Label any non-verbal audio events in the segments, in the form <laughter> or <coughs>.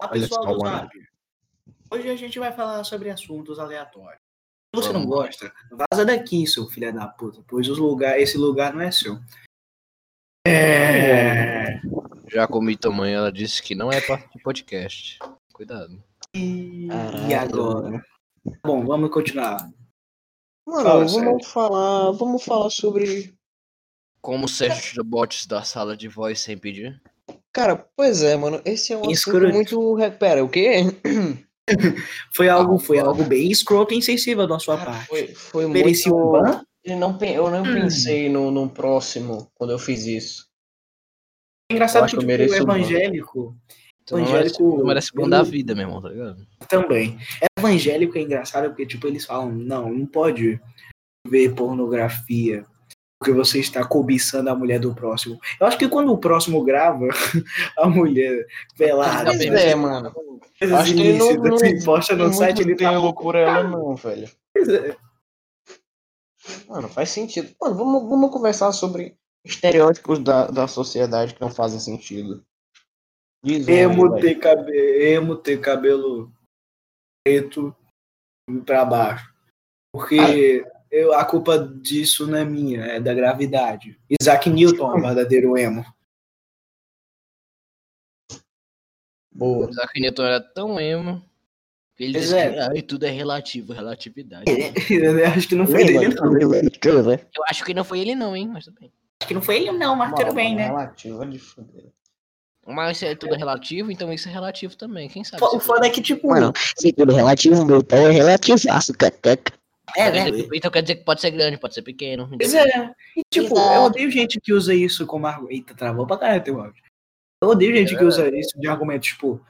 Olá, pessoal do Zap. Hoje a gente vai falar sobre assuntos aleatórios. Se você não gosta, vaza daqui, seu filho da puta, pois os lugar, esse lugar não é seu. É. Já comi tamanho, ela disse que não é parte de podcast. Cuidado. E, e agora? Bom, vamos continuar. Mano, Fala, vamos Sérgio. falar, vamos falar sobre. Como tira bots da sala de voz sem pedir? Cara, pois é, mano, esse é um assunto Escroto. muito. Pera, o quê? <coughs> Foi algo, foi algo bem escroto e insensível da sua Cara, parte. foi, foi Merecia um muito. ban? Eu não, eu não Hum. pensei no, no próximo quando eu fiz isso. É engraçado que que eu tipo, o mereço um ban. evangélico não merece, Evangélico- bom da vida, meu irmão, tá ligado? também. Evangélico é engraçado porque, tipo, eles falam, não, não pode ver pornografia porque você está cobiçando a mulher do próximo. Eu acho que quando o próximo grava <laughs> a mulher pelada, Pois bem, é, mano. acho que ele não- ilícitas, não- posta no Tem site, ele tá apelo por ela, não, velho. Pois é. Mano, faz sentido. Mano, vamos, vamos conversar sobre estereótipos da, da sociedade que não fazem sentido. Diz Emo ter, cabe... Emo ter cabelo preto pra baixo. Porque eu, a culpa disso não é minha, é da gravidade. Isaac Newton é o verdadeiro emo. Boa. O Isaac Newton era tão emo que ele disse é. que ah, tudo é relativo, relatividade. <laughs> Eu acho que não foi dele, não. Eu acho que não foi ele não, hein, mas tudo bem. Acho que não foi ele, não, mas tudo bem, né? Relativa de foder. Mas se é tudo relativo, então isso é relativo também, quem sabe? O foda é que, tipo. Mano, se tudo relativo, meu pau é relativaço, cateca. É, Quer né? Então quer dizer que pode ser grande, pode ser pequeno. Pois é. E, tipo, Exato. eu odeio gente que usa isso como argumento. Eita, travou pra caralho teu áudio. Eu odeio gente que usa isso de argumento, tipo,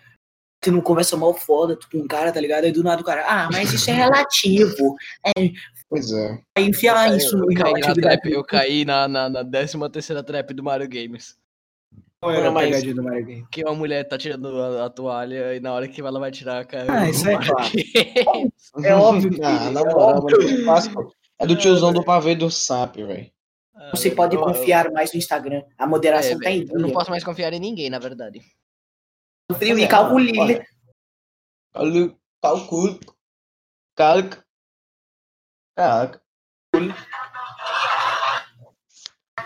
você não conversa mal foda tu com um cara, tá ligado? Aí do nada o cara, ah, mas isso é relativo. Pois é. Aí enfiar isso eu, no caí na trap, eu caí na, na, na 13 terceira trap do Mario Games. Qual era a Mas- pegadinha do Mario Game? Que uma mulher tá tirando a, a toalha e na hora que ela vai tirar a cara. Ah, isso é claro. <laughs> É óbvio que- Ah, na é moral, mano, clássico. É do tiozão do pavê do SAP, velho. Você pode confiar mais no Instagram. A moderação tá em É, Eu não posso mais confiar em ninguém, na verdade. Frio e calcule. Olha, Calculo. Calculo.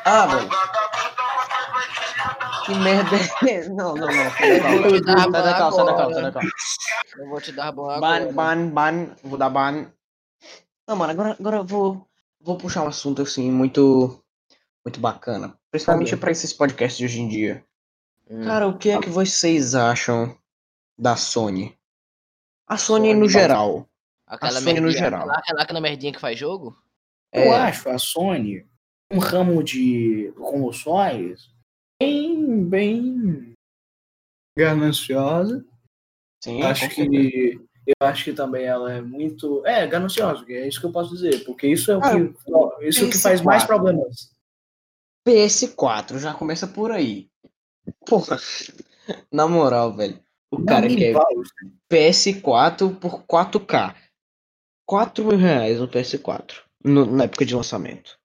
Ah, velho. Que merda é <laughs> Não, não, não. Sai Eu vou te dar da ban sai da calma, agora. sai da calma. Eu vou te dar agora. Ban, ban, ban. Vou dar ban. Não, mano, agora, agora eu vou, vou puxar um assunto assim muito, muito bacana. Principalmente pra esses podcasts de hoje em dia. Hum. Cara, o que é que vocês acham da Sony? A Sony, Sony, no geral. aquela Sony no merdinha, geral. Aquela, aquela, aquela merdinha que faz jogo? Eu É, acho a Sony um ramo de consoles bem, bem gananciosa. sim, acho que eu acho que também ela é muito é gananciosa, que é isso que eu posso dizer, porque isso é o Ah, que isso que faz PS4. mais problemas. PS4, já começa por aí. Porra, na moral, velho. O cara Não, quer igual, PS4 por 4K. 4 mil reais no PS4. no- na época de lançamento.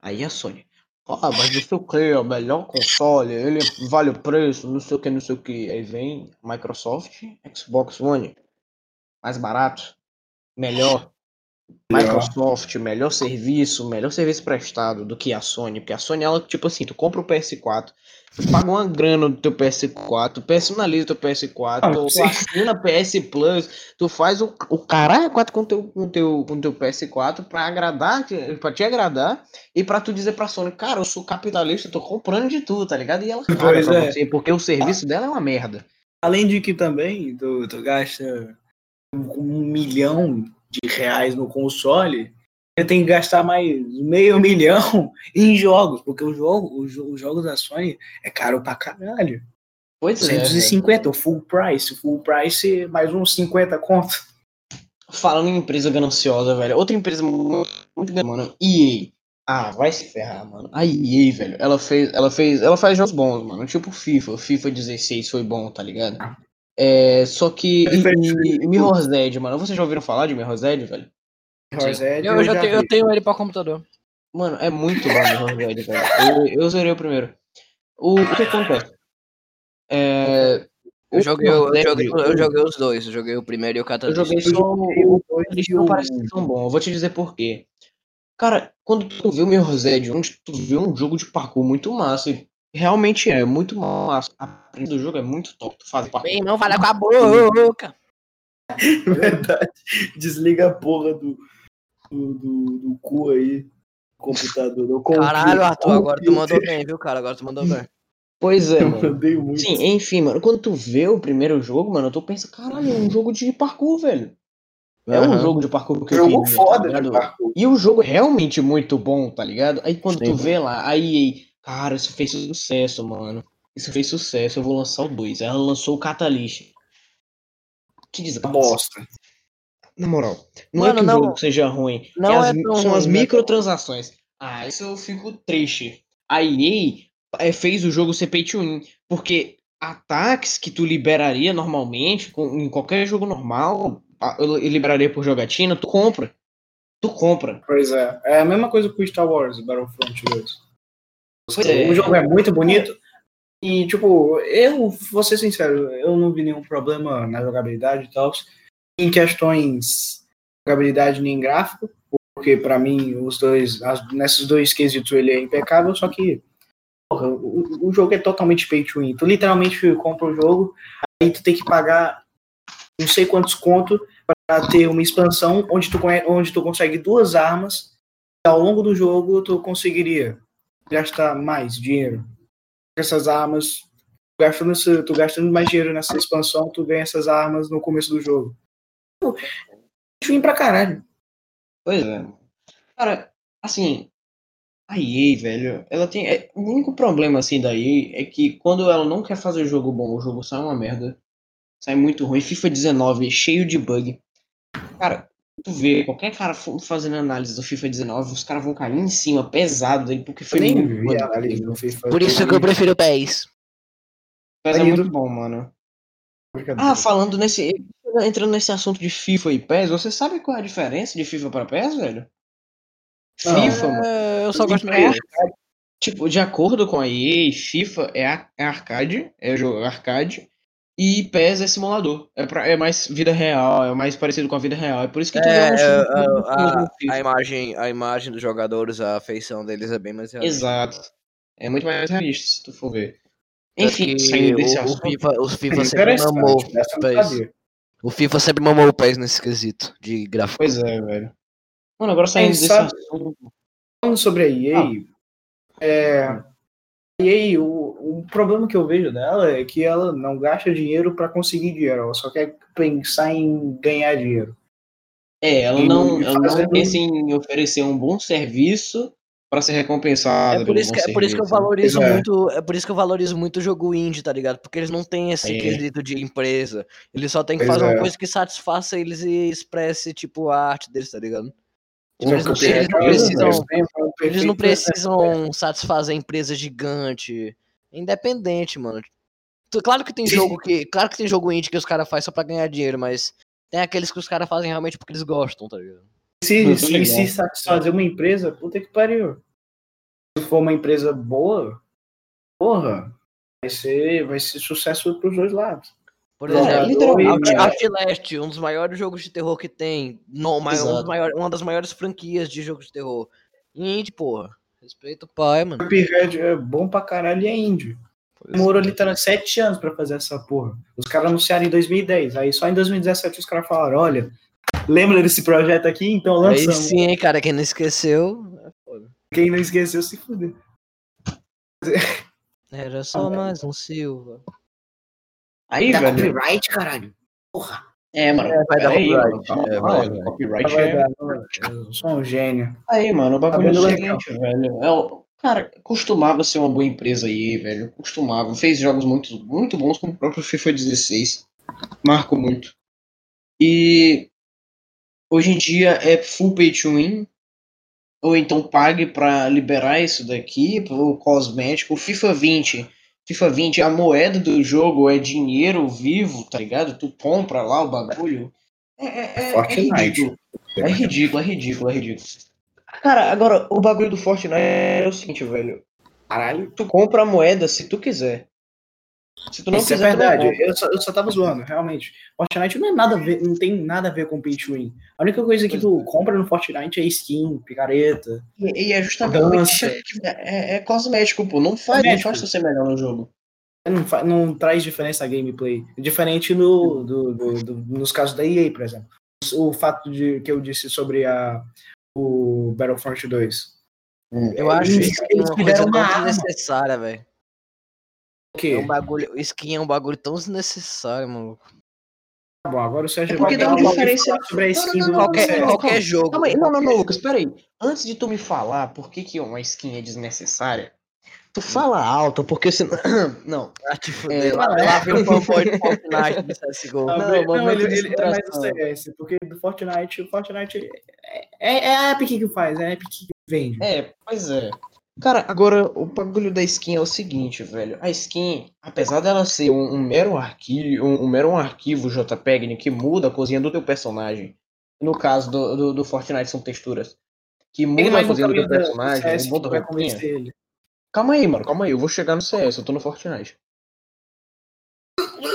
Aí a Sony. Ah, mas não sei o que, é o melhor console, ele vale o preço, não sei o que, não sei o que. Aí vem Microsoft, Xbox One. Mais barato, melhor. Microsoft, melhor serviço, melhor serviço prestado do que a Sony. Porque a Sony, ela, tipo assim, tu compra o PS4, tu paga uma grana do teu PS4, tu personaliza o teu PS4, Ah, tu sim. assina PS Plus, tu faz o, o caralho 4 com teu, com teu, com teu PS4 pra agradar, pra te agradar e pra tu dizer pra Sony, cara, eu sou capitalista, eu tô comprando de tudo, tá ligado? E ela pra é. você, porque o serviço dela é uma merda. Além de que também tu, tu gasta um milhão de reais no console, você tem que gastar mais meio <laughs> milhão em jogos, porque o jogo, os, jo- os jogos da Sony é caro pra caralho. Pois é. velho. 250, o full price, full price mais uns 50 conto. Falando em empresa gananciosa, velho. Outra empresa muito, muito grande, mano. EA. Ah, vai se ferrar, mano. A EA, velho. Ela fez, ela fez, ela faz jogos bons, mano. Tipo FIFA. O FIFA 16 foi bom, tá ligado? É, só que e, e, e Mirror's Edge, mano. Vocês já ouviram falar de Mirror's Edge, velho? Rosette, Eu, já já tenho, eu tenho ele pra computador. Mano, é muito bom Mirror's Edge, velho. Eu, eu zerei o primeiro. O, o que acontece? É, Eu joguei, eu, Leve, joguei, eu joguei os dois. Eu joguei o primeiro e o Eu Catalyst. joguei só o o Eles não parece tão bom. Eu vou te dizer por quê. Cara, quando tu vê o Mirror's Edge, onde tu vê um jogo de parkour muito massa, e realmente é, muito massa. A do jogo é muito top. Tu faz parkour. Meu irmão, fala com a boca. <laughs> Verdade. Desliga a porra do, do, do, do cu aí. Computador. Caralho, Arthur, agora tu mandou bem, viu, cara? Agora tu mandou bem. Pois é, Eu mano. mandei muito. Sim, enfim, mano, quando tu vê o primeiro jogo, mano, tu pensa, caralho, é um jogo de parkour, velho. É um Aham. jogo de parkour que eu jogo queria, foda tá parkour. E o jogo é realmente muito bom, tá ligado? Aí quando Sim. tu vê lá, aí, cara, isso fez sucesso, mano. Isso fez sucesso, eu vou lançar o 2. Ela lançou o Catalyst. Que desgraça. Bosta. Na moral, não Mano, é que não- o jogo seja ruim. não é as- é tão são as ruim, né? microtransações. Ah, isso eu fico triste. A EA é, fez o jogo ser pay to win. Porque ataques que tu liberaria normalmente, com- em qualquer jogo normal, a- eu liberaria por jogatina, tu compra. Tu compra. Pois é. É a mesma coisa com Star Wars Battlefront 2. Pois é. O jogo é muito bonito. E, tipo, eu vou ser sincero, eu não vi nenhum problema na jogabilidade e tal. Em questões de jogabilidade nem gráfico, porque pra mim os dois, as- nesses dois quesitos ele é impecável, só que porra, o, o jogo é totalmente pay to win. Tu literalmente compra o jogo, aí tu tem que pagar não sei quantos conto para ter uma expansão onde tu, onde tu consegue duas armas. E ao longo do jogo tu conseguiria gastar mais dinheiro essas armas. Tu gastando, tu gastando mais dinheiro nessa expansão, tu ganha essas armas no começo do jogo. Pô, Ruim pra caralho. Pois é. Cara, assim, a EA, velho, ela tem. é, o único problema, assim, da EA é que quando ela não quer fazer jogo bom, o jogo sai uma merda. Sai muito ruim. FIFA 19, cheio de bug. Cara, tu vê, qualquer cara fa- fazendo análise do FIFA 19, os caras vão cair em cima, pesado dele, porque foi Eu nem muito vi a análise do FIFA. Por isso que eu prefiro o PES. Mas é muito bom, mano. Ah, falando nesse. Entrando nesse assunto de FIFA e PES, você sabe qual é a diferença de FIFA para PES, velho? Não. FIFA, mano. É, eu só gosto PES, mais. Tipo, de acordo com a EA, FIFA é, a- é arcade, é jogo arcade, e PES é simulador. É, pra- é mais vida real, é mais parecido com a vida real. É por isso que tu vê É, um é, famoso a, FIFA. a imagem, a imagem dos jogadores, a feição deles é bem mais realista. Exato. É muito mais realista, se tu for ver. Enfim, saindo desse o, o assunto. FIFA, o FIFA sempre mamou o PES. O FIFA sempre mamou o PES nesse quesito de gráfico. Pois é, velho. Mano, agora saindo desse sabe- assunto. Falando sobre a EA, é, a EA, o, o problema que eu vejo dela é que ela não gasta dinheiro para conseguir dinheiro, ela só quer pensar em ganhar dinheiro. É, ela E não, ela não pensa em oferecer um bom serviço pra ser recompensada. É por, isso que, é por isso que eu né? valorizo é. muito. É por isso que eu valorizo muito o jogo indie, tá ligado? Porque eles não têm esse É. quesito de empresa. Eles só têm que Pois fazer é. uma coisa que satisfaça eles e expresse, tipo, a arte deles, tá ligado? Eles não, que eles não é, precisam. eles não perfeito- precisam satisfazer empresa gigante. É independente, mano. Claro que tem jogo que. Claro que tem jogo indie que os caras fazem só pra ganhar dinheiro, mas tem aqueles que os caras fazem realmente porque eles gostam, tá ligado? Se, se, se satisfazer uma empresa, puta que pariu. Se for uma empresa boa, porra, vai ser, vai ser sucesso pros dois lados. Por É, exemplo, é. Outlast, um dos maiores jogos de terror que tem. No, um maiores- uma das maiores franquias de jogos de terror. Indie, porra. Respeita o pai, mano. Cuphead é bom pra caralho e é índio. Demorou literalmente sete anos pra fazer essa porra. Os caras anunciaram em 2010. Aí só em 2017 os caras falaram: olha, lembra desse projeto aqui? Então Aí lançamos. sim, hein, cara. Quem não esqueceu. é foda. Quem não esqueceu se fuder. Era só mais um Silva. Aí, Dá velho. copyright, caralho. Porra. É, mano. É, vai dar peraí, copyright. mano, É, vai, vai. Copyright Vai é. Eu sou um gênio. Aí, mano, o bagulho é Tá o vendo seguinte, velho. É, o- cara, costumava ser uma boa empresa aí, velho. Costumava. Fez jogos muito, muito bons, como o próprio FIFA 16. Marco muito. E hoje em dia é full pay to win. Ou então pague pra liberar isso daqui, pro cosmético. O FIFA 20. FIFA 20, a moeda do jogo é dinheiro vivo, tá ligado? Tu compra lá o bagulho. É, é, é, é Fortnite. ridículo. É ridículo, é ridículo, é ridículo. Cara, agora, o bagulho do Fortnite é o seguinte, velho. Caralho. Tu compra a moeda se tu quiser. Se tu não Isso é quiser, tu não verdade. compra. Eu só, eu só tava zoando, realmente. Fortnite não é nada a ver, não tem nada a ver com pay to win. A única coisa que tu compra no Fortnite é skin, picareta. E, e é justamente Dança. é, é cosmético, pô. Não faz, não faz tu ser melhor no jogo. Não, fa- não traz diferença a gameplay. Diferente no, do, do- do- nos casos da EA, por exemplo. O fato de que eu disse sobre a, o Battlefront 2. Eu acho Eles- isso eles tiveram coisa uma arma. desnecessária, velho. O quê? É um bagulho, skin é um bagulho tão desnecessário, maluco. Tá bom, agora o Sérgio É porque vai dá uma diferença- sobre a Não, skin não, do não, Qualquer, não, CS. qualquer jogo. Calma aí, não, não, não, qualquer- Lucas, peraí. Antes de tu me falar por que, que uma skin é desnecessária, tu fala alto, porque senão. <coughs> Não. Ah, te fuder, É, lá, lá vem o fanboy do Fortnite do <laughs> CSGO. Ah, Não, não, momento ele, de ele é mais do. CS, porque do Fortnite, o Fortnite é, é, é a Epic que faz, é a Epic que vende. É, pois é. Cara, agora o bagulho da skin é o seguinte, velho. A skin, apesar dela ser um, um mero arquivo, um, um mero arquivo JPEG que muda a cozinha do teu personagem. No caso do, do, do Fortnite são texturas. Que muda a cozinha do teu personagem, muda a roupinha. Calma aí, mano, calma aí. Eu vou chegar no CS, eu tô no Fortnite.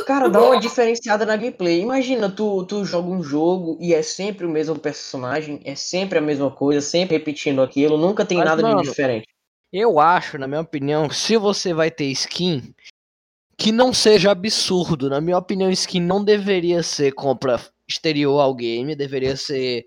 Cara, dá uma diferenciada na gameplay. Imagina, tu, tu joga um jogo e é sempre o mesmo personagem, é sempre a mesma coisa, sempre repetindo aquilo, nunca tem Mas, nada mano, de diferente. Eu acho, na minha opinião, se você vai ter skin, que não seja absurdo. Na minha opinião, skin não deveria ser compra exterior ao game, deveria ser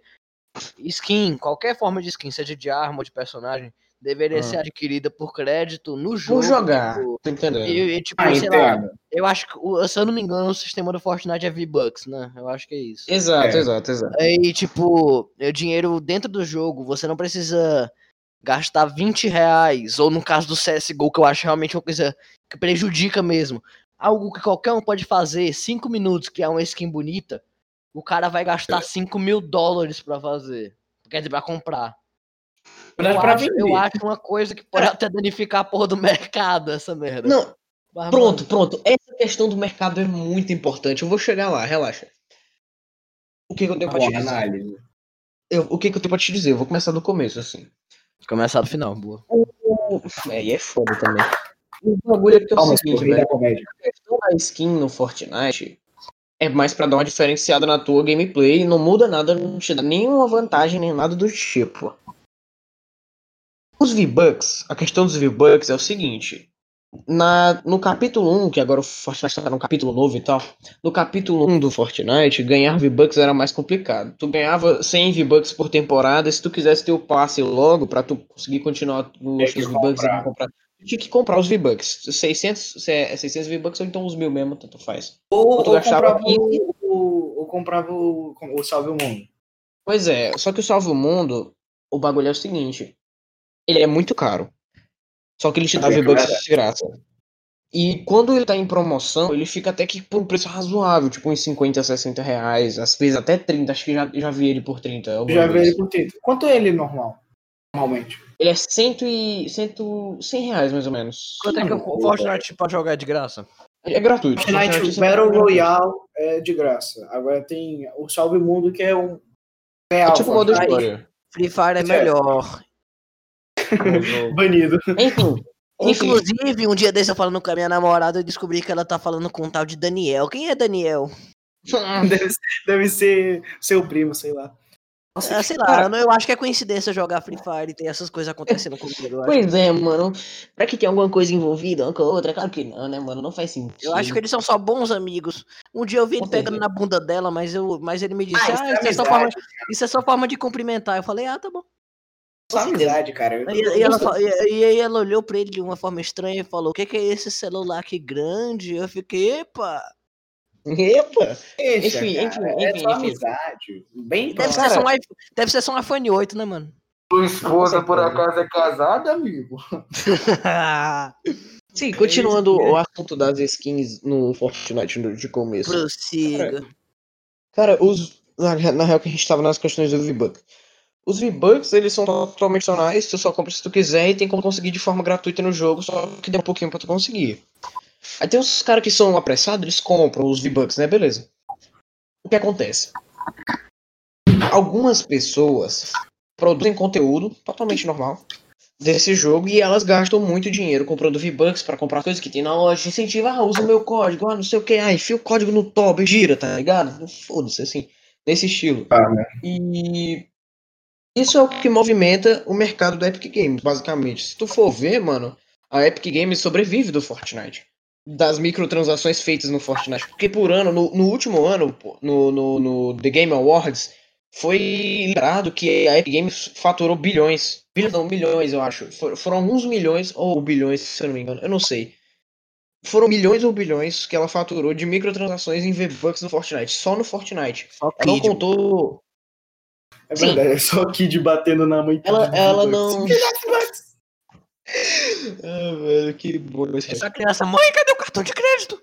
skin, qualquer forma de skin, seja de arma ou de personagem, deveria Ah. ser adquirida por crédito no jogo. Vou jogar, tipo, tô entendendo. E, e, tipo, Ah, sei lá, eu acho que, se eu não me engano, o sistema do Fortnite é V-Bucks, né? Eu acho que é isso. Exato, É. exato, exato. Aí, tipo, o dinheiro dentro do jogo, você não precisa gastar 20 reais, ou no caso do CSGO, que eu acho realmente uma coisa que prejudica mesmo. Algo que qualquer um pode fazer, 5 minutos, que é uma skin bonita, o cara vai gastar 5 mil dólares pra fazer. Quer dizer, pra comprar. Eu pra acho, eu acho uma coisa que pode até danificar a porra do mercado, essa merda. Não, Mas, pronto, mano, pronto. Essa questão do mercado é muito importante. Eu vou chegar lá, relaxa. O que, que eu tenho pra te dizer? análise. Eu- o que, que eu tenho pra te dizer? Eu vou começar do começo, assim. Começar do final, boa. É, e é foda também. O bagulho é que é o Calma, seguinte, velho. da comédia. A questão da skin no Fortnite é mais pra dar uma diferenciada na tua gameplay. Não muda nada, não te dá nenhuma vantagem, nem nada do tipo. Os V-Bucks, a questão dos V-Bucks é o seguinte. Na, no capítulo 1, que agora o Fortnite tá no capítulo novo e tal. No capítulo 1 do Fortnite, ganhar V-Bucks era mais complicado. Tu ganhava 100 V-Bucks por temporada. Se tu quisesse ter o passe logo, pra tu conseguir continuar os V-Bucks e comprar. Tu tinha que comprar os V-Bucks. 600, se é 600 V-Bucks ou então os mil mesmo, tanto faz. Ou, Tu ou gastava comprava, o, o, ou comprava o, o Salve o Mundo. Pois é, só que o Salve o Mundo, o bagulho é o seguinte. Ele é muito caro. Só que ele te dá É V-Bucks de graça. E quando ele tá em promoção, ele fica até que por um preço razoável, tipo uns 50, 60 reais, às vezes até 30, acho que já, já vi ele por 30. Eu alguma já vi vez. ele por 30. Quanto é ele normal? Normalmente. Ele é 100 e, 100, 100 reais mais ou menos. Quanto é que o Fortnite pode jogar de graça? É gratuito. Fortnite Fortnite Battle é Royale é de graça. Agora tem o Salve Mundo, que é um É real. tipo modo Fortnite. história. Free Fire é Certo. melhor. <laughs> Banido. Enfim. Inclusive, um dia desse eu falando com a minha namorada, eu descobri que ela tá falando com um tal de Daniel. Quem é Daniel? <laughs> Deve, ser- deve ser seu primo, sei lá. Nossa, Ah, sei lá, cara- eu, não- eu acho que é coincidência jogar Free Fire e ter essas coisas acontecendo comigo. Eu acho, Pois é, mano. Será que tem alguma coisa envolvida uma com a outra? Claro que não, né, mano? Não faz sentido. eu acho que eles são só bons amigos. Um dia eu vi ele pegando na bunda dela, mas, eu, mas ele me disse: Ah, Ah, isso é é só forma, isso é só forma de cumprimentar. Eu falei: Ah, tá bom. Só amizade, cara. Eu- E, e ela, e- e aí ela olhou pra ele de uma forma estranha e falou: O que, que é esse celular aqui grande? Eu fiquei: Epa! Epa! Deixa, Enfim, cara, enfim, é enfim, enfim. amizade. Bem Deve, ser só um iPhone, deve ser só um iPhone 8, né, mano? Sua esposa, por acaso, é casada, amigo? <laughs> Sim, continuando o assunto das skins no Fortnite de começo. Prossiga. Cara, os. Na, na real que a gente tava nas questões do V-Bucks. Os V-Bucks, eles são totalmente opcionais, tu só compra se tu quiser e tem como conseguir de forma gratuita no jogo, só que dá um pouquinho pra tu conseguir. Aí tem uns caras que são apressados, eles compram os V-Bucks, né? Beleza. O que acontece? Algumas pessoas produzem conteúdo totalmente normal, desse jogo e elas gastam muito dinheiro comprando V-Bucks pra comprar coisas que tem na loja. Incentiva, ah, usa o meu código, ah, não sei o que, ah, enfia o código no top e gira, tá ligado? Foda-se, assim, nesse estilo. Ah, né? E isso é o que movimenta o mercado do Epic Games, basicamente. Se tu for ver, mano, a Epic Games sobrevive do Fortnite. Das microtransações feitas no Fortnite. Porque por ano, no, no último ano, pô, no, no, no The Game Awards, foi liberado que a Epic Games faturou bilhões. Bilhões, não, milhões, eu acho. For- foram alguns milhões, ou bilhões, se eu não me engano, eu não sei. Foram milhões ou bilhões que ela faturou de microtransações em V-Bucks no Fortnite, só no Fortnite. Só Ela não contou. É Sim. verdade, é só o Kid batendo na mãe. Ela, ela não. Ah, velho, que esse Essa criança, mãe, cadê o cartão de crédito?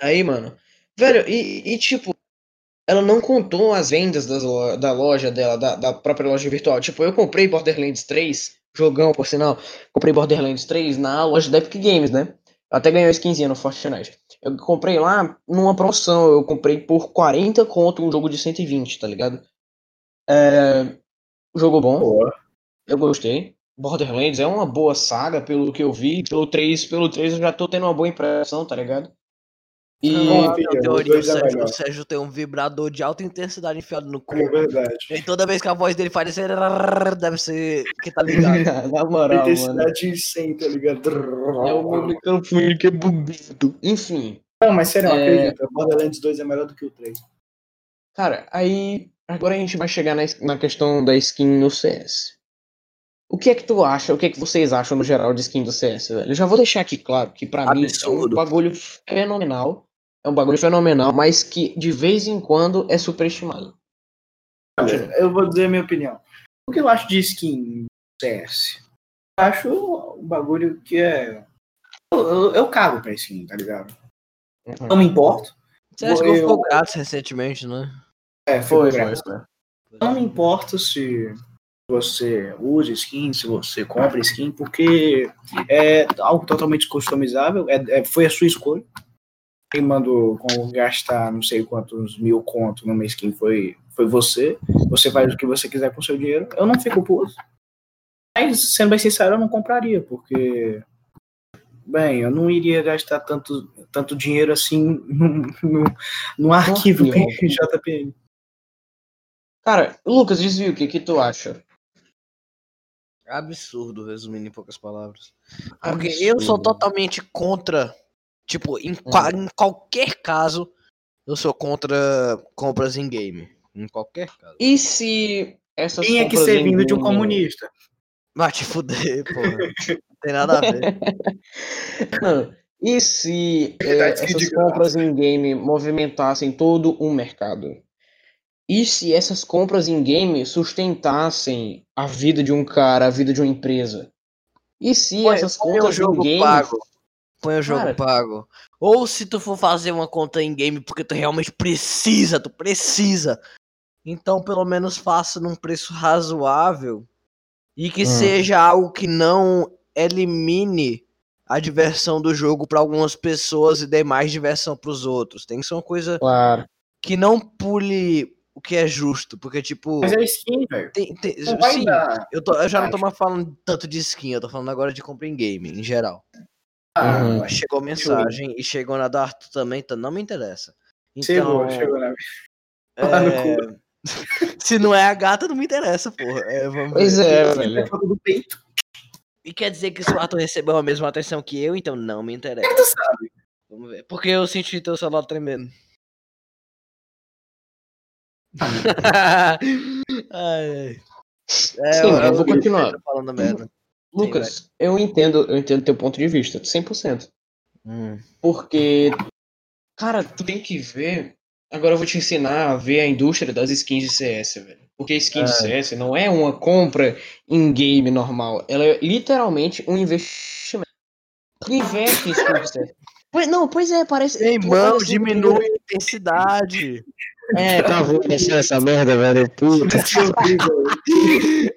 Aí, mano. Velho, e, e, tipo, ela não contou as vendas das lo- da loja dela, da, da própria loja virtual. Tipo, eu comprei Borderlands 3, jogão, por sinal. Comprei Borderlands 3 na loja da Epic Games, né? Eu até ganhei uma skinzinha no Fortnite. Eu comprei lá numa promoção. Eu comprei por 40 conto um jogo de 120, tá ligado? É. Jogo bom. Pô, Eu gostei. Borderlands é uma boa saga, pelo que eu vi. Pelo 3, pelo 3 eu já tô tendo uma boa impressão, tá ligado? E. Ah, filho, teoria, o é o Sérgio tem um vibrador de alta intensidade enfiado no cu. é verdade. E toda vez que a voz dele faz esse deve ser que tá ligado. <laughs> Na moral, mano. Intensidade 100, tá ligado? É o meu microfone que é bugudo. Enfim. Não, mas sério, É. acredita. Borderlands 2 é melhor do que o 3. Cara, aí. Agora a gente vai chegar na, na questão da skin no CS. O que é que tu acha? O que é que vocês acham no geral de skin do CS, velho? Eu já vou deixar aqui claro que pra mim é um bagulho fenomenal. É um bagulho fenomenal, mas que de vez em quando é superestimado. Olha, eu vou dizer a minha opinião. O que eu acho de skin CS? Eu acho um bagulho que é. Eu, eu, eu cago pra skin, tá ligado? Não me importo. Você acha que Eu- ficou grátis recentemente, né? É, Foi, foi, foi. foi. Não me importa se você usa skin, se você compra skin, porque é algo totalmente customizável, é, é- foi a sua escolha. Quem mandou gastar não sei quantos mil conto numa skin foi, foi você. Você faz o que você quiser com o seu dinheiro. Eu não fico puto. Mas, sendo bem sincero, eu não compraria, porque. Bem, eu não iria gastar tanto, tanto dinheiro assim num, num, num arquivo. JPM. <laughs> Cara, Lucas, desvio, o que, que tu acha? Absurdo, resumindo em poucas palavras. Porque eu sou Absurdo. totalmente contra. Tipo, em, qua- em qualquer caso, eu sou contra compras em game. Em qualquer caso. E se essas Tinha que compras ser vindo de um comunista. Vai te fuder, <laughs> porra. Não tem nada a ver. <laughs> Não, E se é, que essas compras em game movimentassem todo um mercado? E se essas compras em game sustentassem a vida de um cara, a vida de uma empresa? E se essas contas em game. pago. Põe o jogo Cara. pago. Ou se tu for fazer uma conta em game porque tu realmente precisa, tu precisa. Então pelo menos faça num preço razoável e que Hum. seja algo que não elimine a diversão do jogo para algumas pessoas e dê mais diversão para os outros. Tem que ser uma coisa Claro. que não pule o que é justo, porque tipo, Mas é skin, velho. tem, tem- sim, eu, tô- eu já não tô mais falando tanto de skin, eu tô falando agora de compra em game, em geral. Ah, Uhum. Chegou mensagem e chegou na da Arthur também, então não me interessa. Então, Chegou, chegou na é, no <laughs> se não é a gata, não me interessa, porra. É, vamos Pois ver. é, velho. peito. E quer dizer que o Arthur recebeu a mesma atenção que eu, então não me interessa. Tu sabe. Vamos ver. Porque eu senti teu celular tremendo. <laughs> <laughs> ai, ai. É, Sim, eu vou vi continuar. você Falando merda. Lucas, eu entendo, eu entendo teu ponto de vista, 100%. Hum. Porque, cara, tu tem que ver. Agora eu vou te ensinar a ver a indústria das skins de CS, velho. Porque skin de CS não é uma compra em game normal. Ela é literalmente um investimento. Tu investe em skin de CS. <laughs> Pois, não, pois é, parece. Ei, mano, diminui a intensidade. É, Tá vendo <laughs> essa- essa merda, velho? Puta. <laughs> Ai,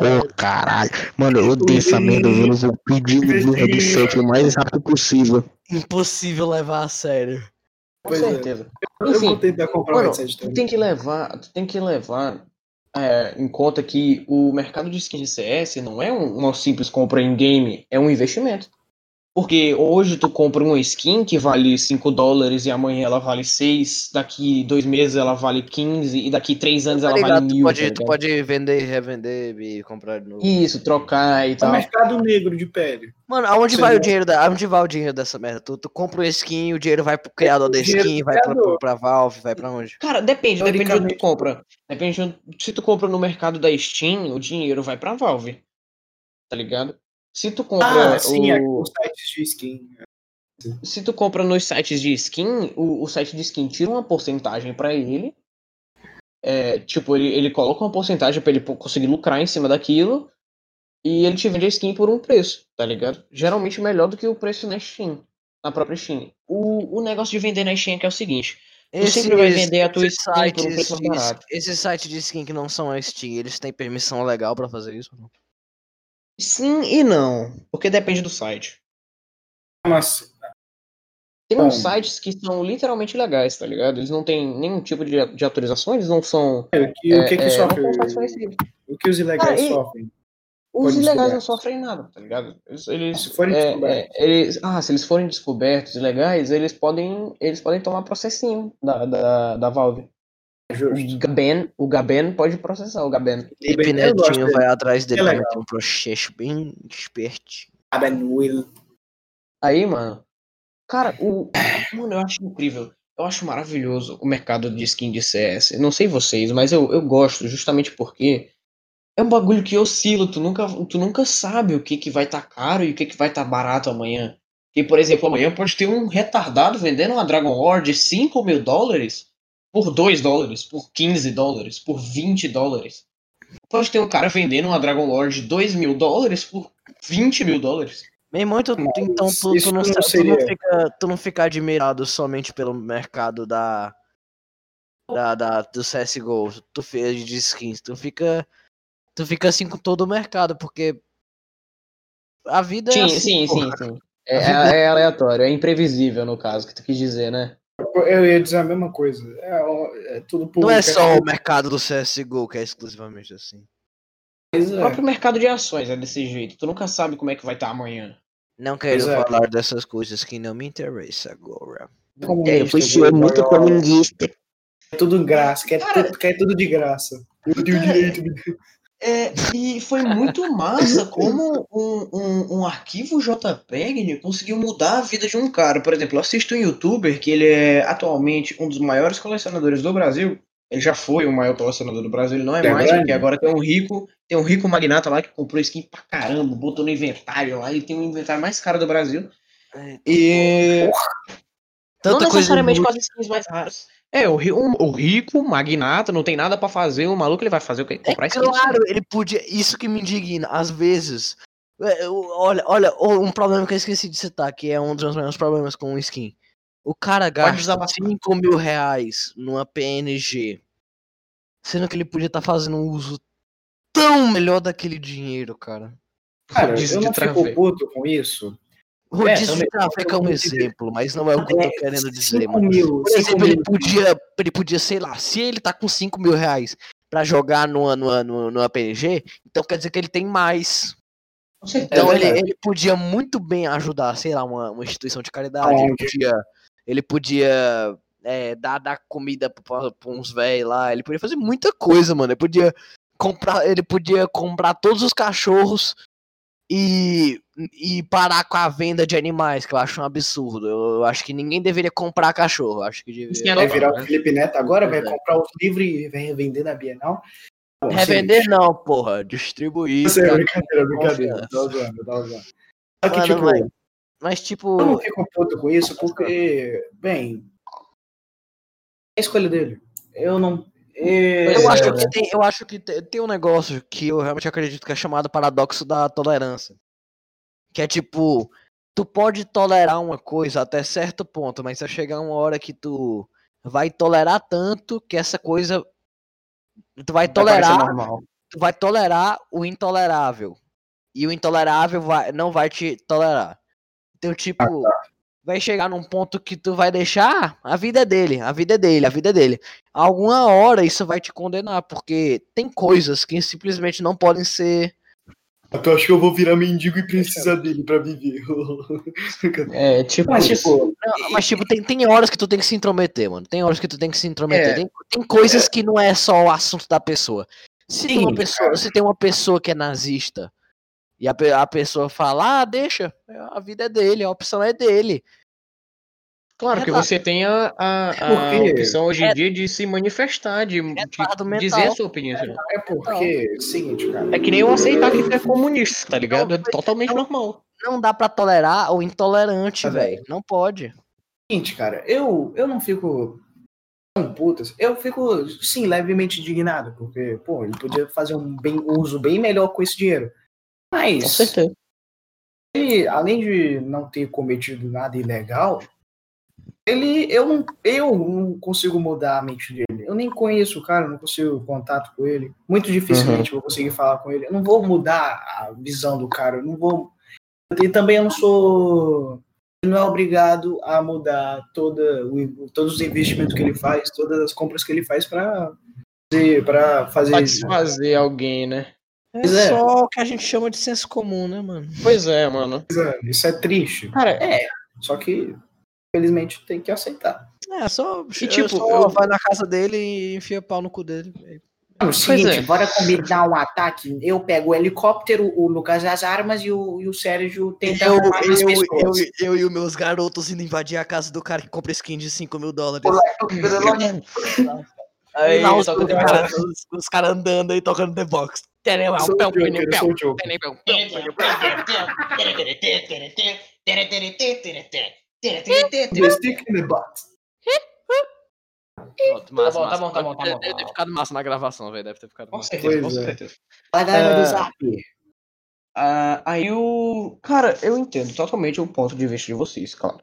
Ô, caralho. Mano, eu odeio essa merda. Eu vou pedir um headset o mais rápido possível. impossível levar a sério. com Pois é. certeza. Eu vou Enfim, tentar comprar Mano, headset tu também. tem que levar, tu tem que levar é, em conta que o mercado de skins de CS não é um- uma simples compra em game, é um investimento. Porque hoje tu compra uma skin que vale 5 dólares e amanhã ela vale 6, daqui dois meses ela vale 15 e daqui três anos Tá ela ligado? vale Tu mil. pode, tá tu pode vender, revender e comprar de novo. Isso, trocar e É o tal. mercado negro de pele. Mano, aonde Sim. vai o dinheiro da, aonde vai o dinheiro dessa merda? Tu, tu compra uma skin, o dinheiro vai pro criador da skin, vai pra, pra Valve, vai pra onde? Cara, depende, depende de onde tu compra. Depende de onde, se tu compra no mercado da Steam, o dinheiro vai pra Valve. Tá ligado? Se tu compra Ah, sim, é o... os sites de skin. se tu compra nos sites de skin, o, o site de skin tira uma porcentagem pra ele. É, tipo, ele, ele coloca uma porcentagem pra ele conseguir lucrar em cima daquilo. E ele te vende a skin por um preço, tá ligado? Geralmente melhor do que o preço na Steam. Na própria Steam. O, o negócio de vender na Steam é que é o seguinte. Tu sempre vai vender a tua skin por um sites preço mais de- barato. Esses sites de skin que não são a Steam, eles têm permissão legal pra fazer isso? ou não? Sim e não. Porque depende do site. Mas Tem Bom. uns sites que são literalmente legais, tá ligado? Eles não têm nenhum tipo de, de autorização, eles não são. o que, o que, que é, sofre? são sites conhecidos. O que os ilegais e- sofrem? Os ilegais não sofrem nada, tá ligado? Eles, eles, Se forem é, descobertos. é, eles- ah, se eles forem descobertos ilegais, eles podem, eles podem tomar processinho da, da, da Valve. Justo. O Gaben, o Gaben pode processar o Gaben. Felipe Netinho dele. vai atrás dele É um processo bem esperto. Ah, Ben Will. Aí, mano, cara, o. Mano, eu acho incrível. Eu acho maravilhoso o mercado de skin de CS. Não sei vocês, mas eu, eu gosto justamente porque é um bagulho que oscila. Tu nunca, tu nunca sabe o que, que vai estar caro e o que, que vai estar barato amanhã. Que, por exemplo, amanhã pode ter um retardado vendendo uma Dragon Lore de 5 mil dólares por 2 dólares, por 15 dólares, por 20 dólares. Pode ter um cara vendendo uma Dragon Lore de 2 mil dólares por 20 mil dólares. Meu irmão, tu- tu- então tu, tu não, não sa- tu, não seria- fica, tu não fica admirado somente pelo mercado da, da, da do CSGO, tu fez de skins, tu fica tu fica assim com todo o mercado, porque a vida é Sim, assim, sim, porra. sim, sim. É, é- é aleatório, é imprevisível no caso que tu quis dizer, né? Eu ia dizer a mesma coisa. É, é tudo Não é público, só o mercado do CSGO que é exclusivamente assim. Pois O é. próprio mercado de ações é desse jeito. Tu nunca sabe como é que vai estar amanhã. Não quero Pois é. falar dessas coisas que não me interessam agora. É, foi senhor muito comunista. é tudo graça, quer, Cara- tudo, quer tudo de graça. Eu tenho direito de... É, e foi muito massa como um, um, um arquivo JPEG conseguiu mudar a vida de um cara. Por exemplo, eu assisto um youtuber que ele é atualmente um dos maiores colecionadores do Brasil. Ele já foi o maior colecionador do Brasil, ele não é É mais, grande? porque agora tem um rico, tem um rico magnata lá que comprou skin pra caramba, botou no inventário lá, ele tem o inventário mais caro do Brasil. E Tanta não coisa necessariamente inútil. com as skins mais raras. É, o, ri- o, o rico, magnata, não tem nada pra fazer, o maluco ele vai fazer o quê? É Comprar skins. claro, ele podia. Isso que me indigna, às vezes. é, Olha, olha, um problema que eu esqueci de citar, que é um dos meus maiores problemas com o skin. O cara gasta desabafar. 5 mil reais numa PNG, sendo que ele podia estar fazendo um uso tão melhor daquele dinheiro, cara. Cara, eu não fico puto com isso. Rodízio de também, tráfego é um exemplo, mas não é o que eu tô querendo dizer, 5 mano. mil, Por 5 exemplo, ele podia, ele podia, sei lá, se ele tá com 5 mil reais pra jogar numa, numa, numa, numa PNG, então quer dizer que ele tem mais. Com certeza. Então É ele, ele podia muito bem ajudar, sei lá, uma, uma instituição de caridade. Ele podia, ele podia é, dar, dar comida pra, pra uns velhos lá. Ele podia fazer muita coisa, mano. Ele podia comprar, ele podia comprar todos os cachorros e, e parar com a venda de animais, que eu acho um absurdo. Eu, eu acho que ninguém deveria comprar cachorro. Acho que devia. é Vai virar né? o Felipe Neto agora, vai é. comprar os livros e vai revender na Bienal. Bom, Revender não, porra. Distribuir. Sim, é brincadeira, brincadeira. Tá usando, tá usando. Só que, Mano, tipo, vai. Mas tipo. eu não fico puto com isso porque, bem, é a escolha dele. Eu não. É- Eu é, acho, né? que tem, eu acho que te- tem um negócio que eu realmente acredito que é chamado paradoxo da tolerância. Que é tipo, tu pode tolerar uma coisa até certo ponto, mas vai chegar uma hora que tu vai tolerar tanto que essa coisa. Tu vai tolerar, tu vai tolerar o intolerável. E o intolerável vai, não vai te tolerar. Então, tipo, vai chegar num ponto que tu vai deixar, a vida é dele, a vida é dele, a vida é dele. Alguma hora isso vai te condenar, porque tem coisas que simplesmente não podem ser. Tu acha que eu vou virar mendigo e precisar dele pra viver? <laughs> É, tipo, Mas, tipo, Não, mas, tipo, tem, tem horas que tu tem que se intrometer, mano. Tem horas que tu tem que se intrometer. É. Tem, tem coisas que não é só o assunto da pessoa. Se tem uma pessoa, se tem uma pessoa que é nazista e a, a pessoa fala, ah, deixa, a vida é dele, a opção é dele. Claro que você tem a, a, a Porque- opção hoje em É- dia de se manifestar, de, de Retardo dizer a sua opinião. é porque, seguinte, cara. É que nem eu aceitar que é comunista, tá ligado? É totalmente normal. Não dá pra tolerar o intolerante, Tá velho. Não pode. Seguinte, cara, eu, eu não fico tão putas. Eu fico, sim, levemente indignado, porque, pô, ele podia fazer um, bem, um uso bem melhor com esse dinheiro. Mas, certeza. ele, além de não ter cometido nada ilegal, ele, eu não, eu não consigo mudar a mente dele. Eu nem conheço o cara, eu não consigo contato com ele. Muito dificilmente vou conseguir falar com ele. Eu não vou mudar a visão do cara, eu não vou. E também eu não sou. Ele não é obrigado a mudar toda, o- todos os investimentos que ele faz, todas as compras que ele faz para fazer, pra fazer Satisfazer alguém, né? É Pois é. só o que a gente chama de senso comum, né, mano? Pois é, mano. Isso é triste. Cara, É, só que, infelizmente, tem que aceitar. É, só, E, tipo, só eu- vai na casa dele e enfia pau no cu dele. Mano, seguinte, é. bora combinar um ataque. Eu pego o helicóptero, o Lucas as armas e o, e o Sérgio tenta Eu, eu, pessoas. eu, eu e os meus garotos indo invadir a casa do cara que compra skin de 5 mil dólares. aí, os, só eu tenho caras os, os caras andando aí tocando The Box. The stick in the butt. Pronto, massa, bom, tá massa. bom, tá bom, tá Deve- bom, Deve tá ter bom. ficado massa na gravação, velho. Deve ter ficado Com massa. certeza, com é. certeza. Galera É. do Zap. Ah, aí o. Cara, eu entendo totalmente o ponto de vista de vocês, claro.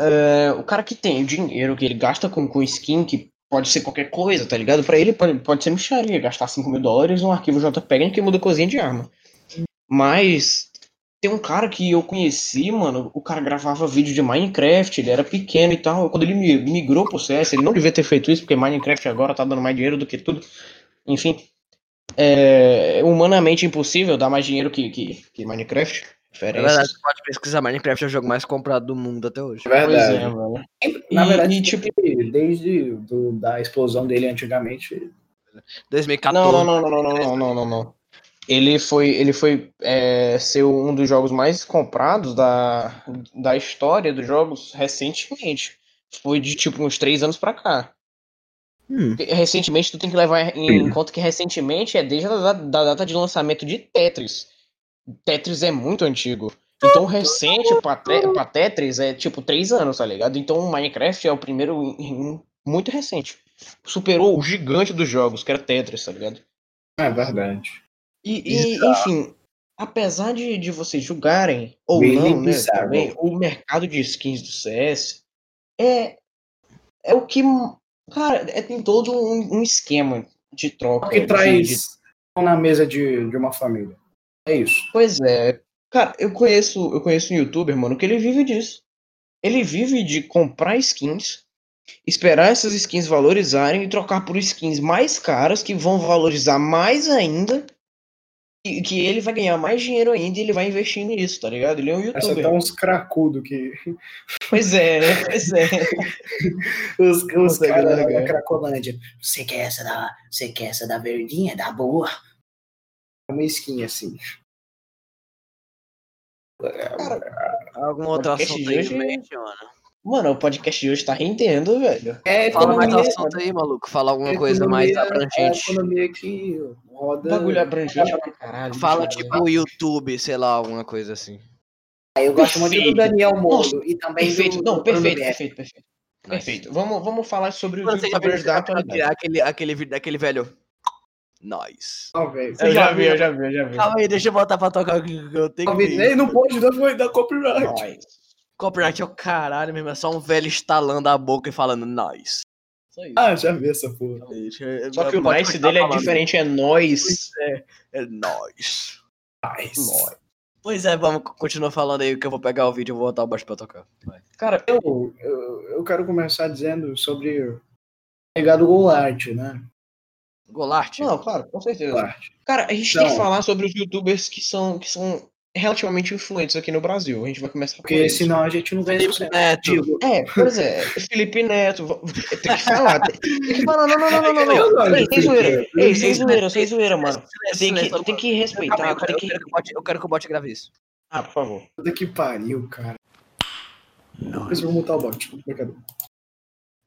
É, o cara que tem o dinheiro que ele gasta com, com skin, que pode ser qualquer coisa, tá ligado? Pra ele pode, pode ser micharia, gastar 5 mil dólares num arquivo JPEG que muda coisinha de arma. Mas tem um cara que eu conheci, mano, o cara gravava vídeo de Minecraft, ele era pequeno e tal. Quando ele mi- migrou pro CS, ele não devia ter feito isso, porque Minecraft agora tá dando mais dinheiro do que tudo. Enfim. É humanamente impossível dar mais dinheiro que, que, que Minecraft. É Referências. verdade, você pode pesquisar Minecraft é o jogo mais comprado do mundo até hoje. Pois Verdade. é, mano. Na E- verdade, e, tipo- tipo, desde do, da explosão dele antigamente. 2014. Não, não, não, não, não, não, não, não, não. Ele foi, ele foi é, ser um dos jogos mais comprados da, da história dos jogos recentemente. Foi de tipo uns três anos pra cá. Hum. Recentemente, tu tem que levar em conta que recentemente é desde a da, da data de lançamento de Tetris. Tetris é muito antigo. Então, recente pra, te- pra Tetris é tipo três anos, tá ligado? Então, o Minecraft é o primeiro muito recente. Superou o gigante dos jogos, que era Tetris, tá ligado? É verdade. E, e, enfim, apesar de, de vocês julgarem ou Really não, né, também, o mercado de skins do CS é, é o que, cara, é, tem todo um, um esquema de troca. O que de- traz de- na mesa de, de uma família. É isso. Pois é, cara, eu conheço, eu conheço um youtuber, mano, que ele vive disso. Ele vive de comprar skins, esperar essas skins valorizarem e trocar por skins mais caras que vão valorizar mais ainda. Que ele vai ganhar mais dinheiro ainda e ele vai investir nisso, tá ligado? Ele é um Essa youtuber. tá uns cracudo que. Pois é, né? Pois é. <laughs> Os, os caras da Cracolândia. Você quer essa da. Você quer essa da verdinha, da boa? É Uma skin assim. Algum outro podcast assunto de aí mano? Mano, o podcast de hoje tá rendendo, velho. É Fala mais economia, assunto aí, maluco. Fala alguma é coisa mais economia- É abrangente. economia que roda. Bagulho abrangente pra caralho. Fala bicho. tipo o YouTube, sei lá, alguma coisa assim. Eu gosto muito do Perfeito. Daniel Molo e também Perfeito, do. não, do perfeito, Bruno perfeito, perfeito. Perfeito. Vamos, vamos falar sobre os Mano, já viu youtubers da atualidade. aquele, aquele vídeo daquele velho? Nice. Não, velho. Eu já vi, eu já vi, eu já vi. Calma aí, deixa eu botar pra tocar o que eu tenho que ver. Ei, não pode dar, vai <laughs> dar copyright. Nice. Copyright é o caralho mesmo, é só um velho estalando a boca e falando isso. Ah, já vi essa porra. Só que o nice continuar dele é falando. diferente, é nós. É nice. Nice. Nós. Pois é, vamos, continua falando aí que eu vou pegar o vídeo e vou botar o baixo pra tocar. Vai. Cara, Eu, eu, eu quero começar dizendo sobre o legado Goulart, né? Golart? não, claro, com certeza. Goulart. Cara, a gente tem que Então. falar sobre os youtubers que são, que são relativamente influentes aqui no Brasil. A gente vai começar por Porque eles. senão a gente não ganha Felipe. Neto. Digo, É, pois é, Felipe Neto, tem que falar, tem, que falar, não, não, não, não, não, não, do sem zoeira, Neto. ei, sem zoeira, sem zoeira, mano, tem que, tem que respeitar, eu, tem eu que... quero que o bot, eu quero que o bot grave isso. Ah, por favor. puta que pariu, cara. Depois eu vou mutar o bot.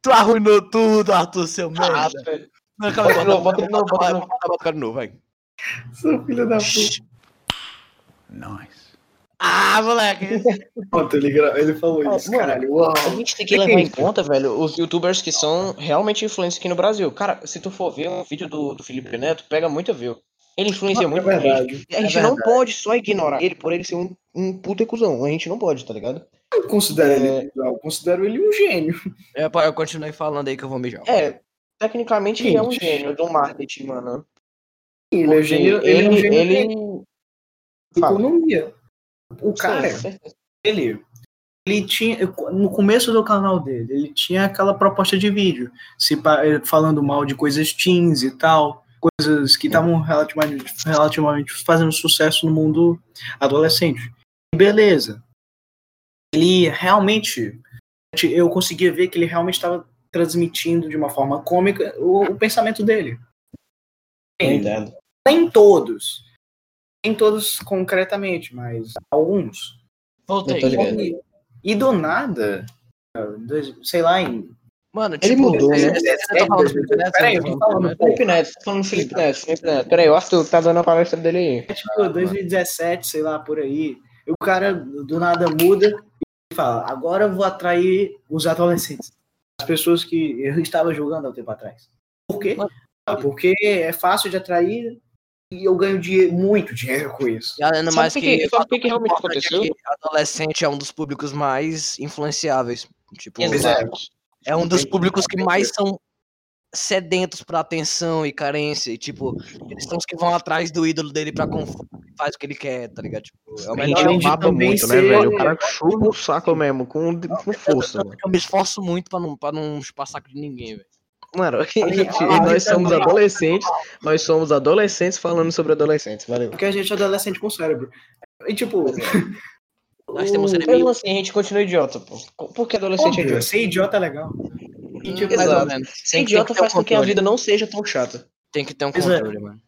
Tu arruinou tudo, Arthur, seu merda. velho. Não, calma Bota de novo, bota de novo, bota de novo, vai. Seu filho da puta. Ah, moleque. Ontem ele, ele falou Ah, isso, mano, caralho. Uau. A gente tem que levar em conta, velho, os youtubers que são realmente influentes aqui no Brasil. Cara, se tu for ver um vídeo do, do Felipe Neto, pega muito view. Ele influencia É muito a gente. verdade. E a gente É não pode só ignorar ele por ele ser um, um puta cuzão. A gente não pode, tá ligado? Eu considero É. ele, eu considero ele um gênio. Eu, eu continuei falando aí que eu vou mijar. É, tecnicamente ele é um Gente. gênio do marketing, mano. Ele é gênio, ele, é um gênio ele... Fala. economia. O cara, Sim, ele, ele tinha, no começo do canal dele, ele tinha aquela proposta de vídeo, se eh, falando mal de coisas teens e tal, coisas que estavam relativamente, relativamente fazendo sucesso no mundo adolescente. Beleza. Ele realmente, eu conseguia ver que ele realmente estava transmitindo de uma forma cômica o, o pensamento dele. Entendo. Nem todos. Nem todos concretamente, mas alguns. Voltei. E, e do nada, dois- sei lá, em. Mano, Ele tipo, mudou, você- né? você tá? Peraí, eu tô falando do falando, Felipe Neto, tô falando Felipe Neto, Felipe Neto. Peraí, o Arthur tá dando a palestra dele aí. Tipo, 2017, sei lá, por aí. E o cara do nada muda e fala: agora eu vou atrair os adolescentes. As pessoas que eu estava julgando há um tempo atrás. Por quê? Ah, Porque é fácil de atrair e eu ganho dinheiro, muito dinheiro com isso. E ainda Sabe mais o que que, sabe o que que realmente aconteceu? que adolescente é um dos públicos mais influenciáveis. Tipo, Exato. é um dos públicos que mais são sedentos pra atenção e carência. E, tipo, eles são os que vão atrás do ídolo dele pra faz o que ele quer, tá ligado? Tipo, é o melhor. de baba também muito, né, velho? O cara chupa o saco mesmo, com, com força, mano. Eu me esforço muito pra não, pra não chupar saco de ninguém, velho. Mano, <laughs> nós somos adolescentes, nós somos adolescentes falando sobre adolescentes, valeu. Porque a gente é adolescente com cérebro. E tipo. <laughs> Nós temos cérebro. Mesmo assim, a gente continua idiota, pô. Por que adolescente é Óbvio, idiota? ser idiota é legal. E, tipo, Exato. menos. Ser Tem que- idiota tem que faz um com que a vida não seja tão chata. Tem que ter um é. controle, mano.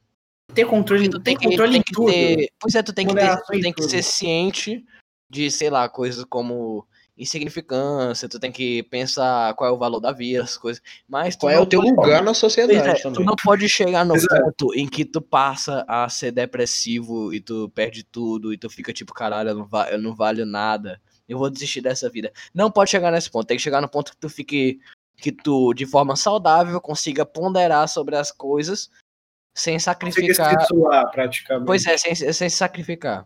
ter controle, Tu tem tem que, controle tem em que tudo. ter. Pois é, tu tem que, ter, tu em tem que ser ciente de, sei lá, coisas como insignificância, tu tem que pensar qual é o valor da vida, as coisas. Mas tu Qual é o teu pode- lugar na sociedade é, tu não pode chegar no Exato. ponto em que tu passa a ser depressivo e tu perde tudo e tu fica tipo, caralho, eu não, va eu não valho nada. Eu vou desistir dessa vida. Não pode chegar nesse ponto. Tem que chegar no ponto que tu fique. Que tu, de forma saudável, consiga ponderar sobre as coisas sem sacrificar. praticamente. Pois é, sem, sem se sacrificar.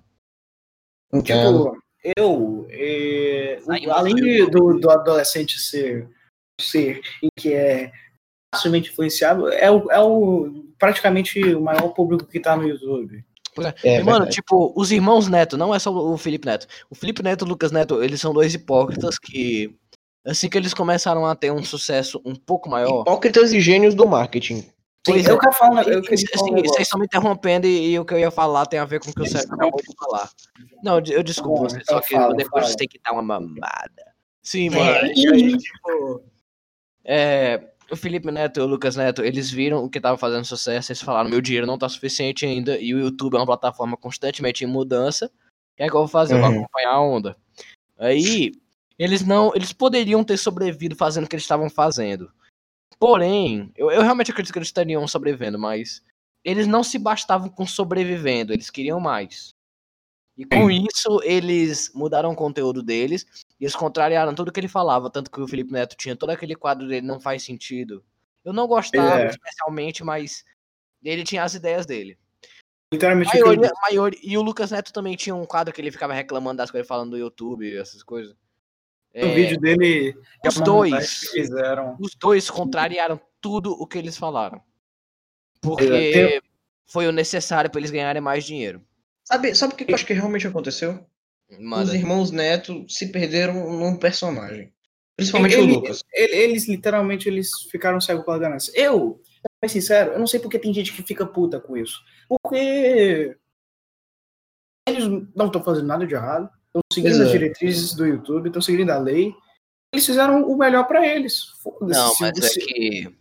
Entendo. Tipo, eu, eh, o- além de- do, do adolescente ser, ser em que é facilmente influenciável, é o, é o praticamente o maior público que tá no YouTube. É, E, mano, verdade. tipo, os irmãos Neto, não é só o Felipe Neto. O Felipe Neto e o Lucas Neto, eles são dois hipócritas que, assim que eles começaram a ter um sucesso um pouco maior. Hipócritas e gênios do marketing. Pois eu é. quero falar, eu queria assim, vocês estão me interrompendo e, e o que eu ia falar tem a ver com o que o Sérgio acabou de falar. Não, eu, eu desculpo vocês, então só que fala, depois vocês têm que dar uma mamada. Sim, É. mano. e aí, tipo, é, o Felipe Neto e o Lucas Neto, eles viram o que tava fazendo sucesso, eles falaram, meu dinheiro não tá suficiente ainda, e o YouTube é uma plataforma constantemente em mudança. O que é que eu vou fazer? Eu vou Uhum. acompanhar a onda. Aí, eles não. Eles poderiam ter sobrevivido fazendo o que eles estavam fazendo. Porém, eu, eu realmente acredito que eles estariam sobrevivendo, mas eles não se bastavam com sobrevivendo, eles queriam mais. E com isso, eles mudaram o conteúdo deles e eles contrariaram tudo que ele falava. Tanto que o Felipe Neto tinha todo aquele quadro dele, não faz sentido. Eu não gostava É. especialmente, mas ele tinha as ideias dele. Literalmente, Maioria, aquilo- maioria, e o Lucas Neto também tinha um quadro que ele ficava reclamando das coisas, falando do YouTube, essas coisas. O É, vídeo dele. os dois. fizeram. os dois contrariaram tudo o que eles falaram. Porque É, tem- foi o necessário para eles ganharem mais dinheiro. Sabe, sabe o que eu acho que realmente aconteceu? Os Manda. irmãos Neto se perderam num personagem. Principalmente Ele- o Lucas. Ele- Eles literalmente eles ficaram cegos pela ganância. Eu, pra ser sincero, eu não sei porque tem gente que fica puta com isso. Porque eles não estão fazendo nada de errado, estão seguindo Pois as é. diretrizes do YouTube, estão seguindo a lei. Eles fizeram o melhor pra eles. Não, mas você- é que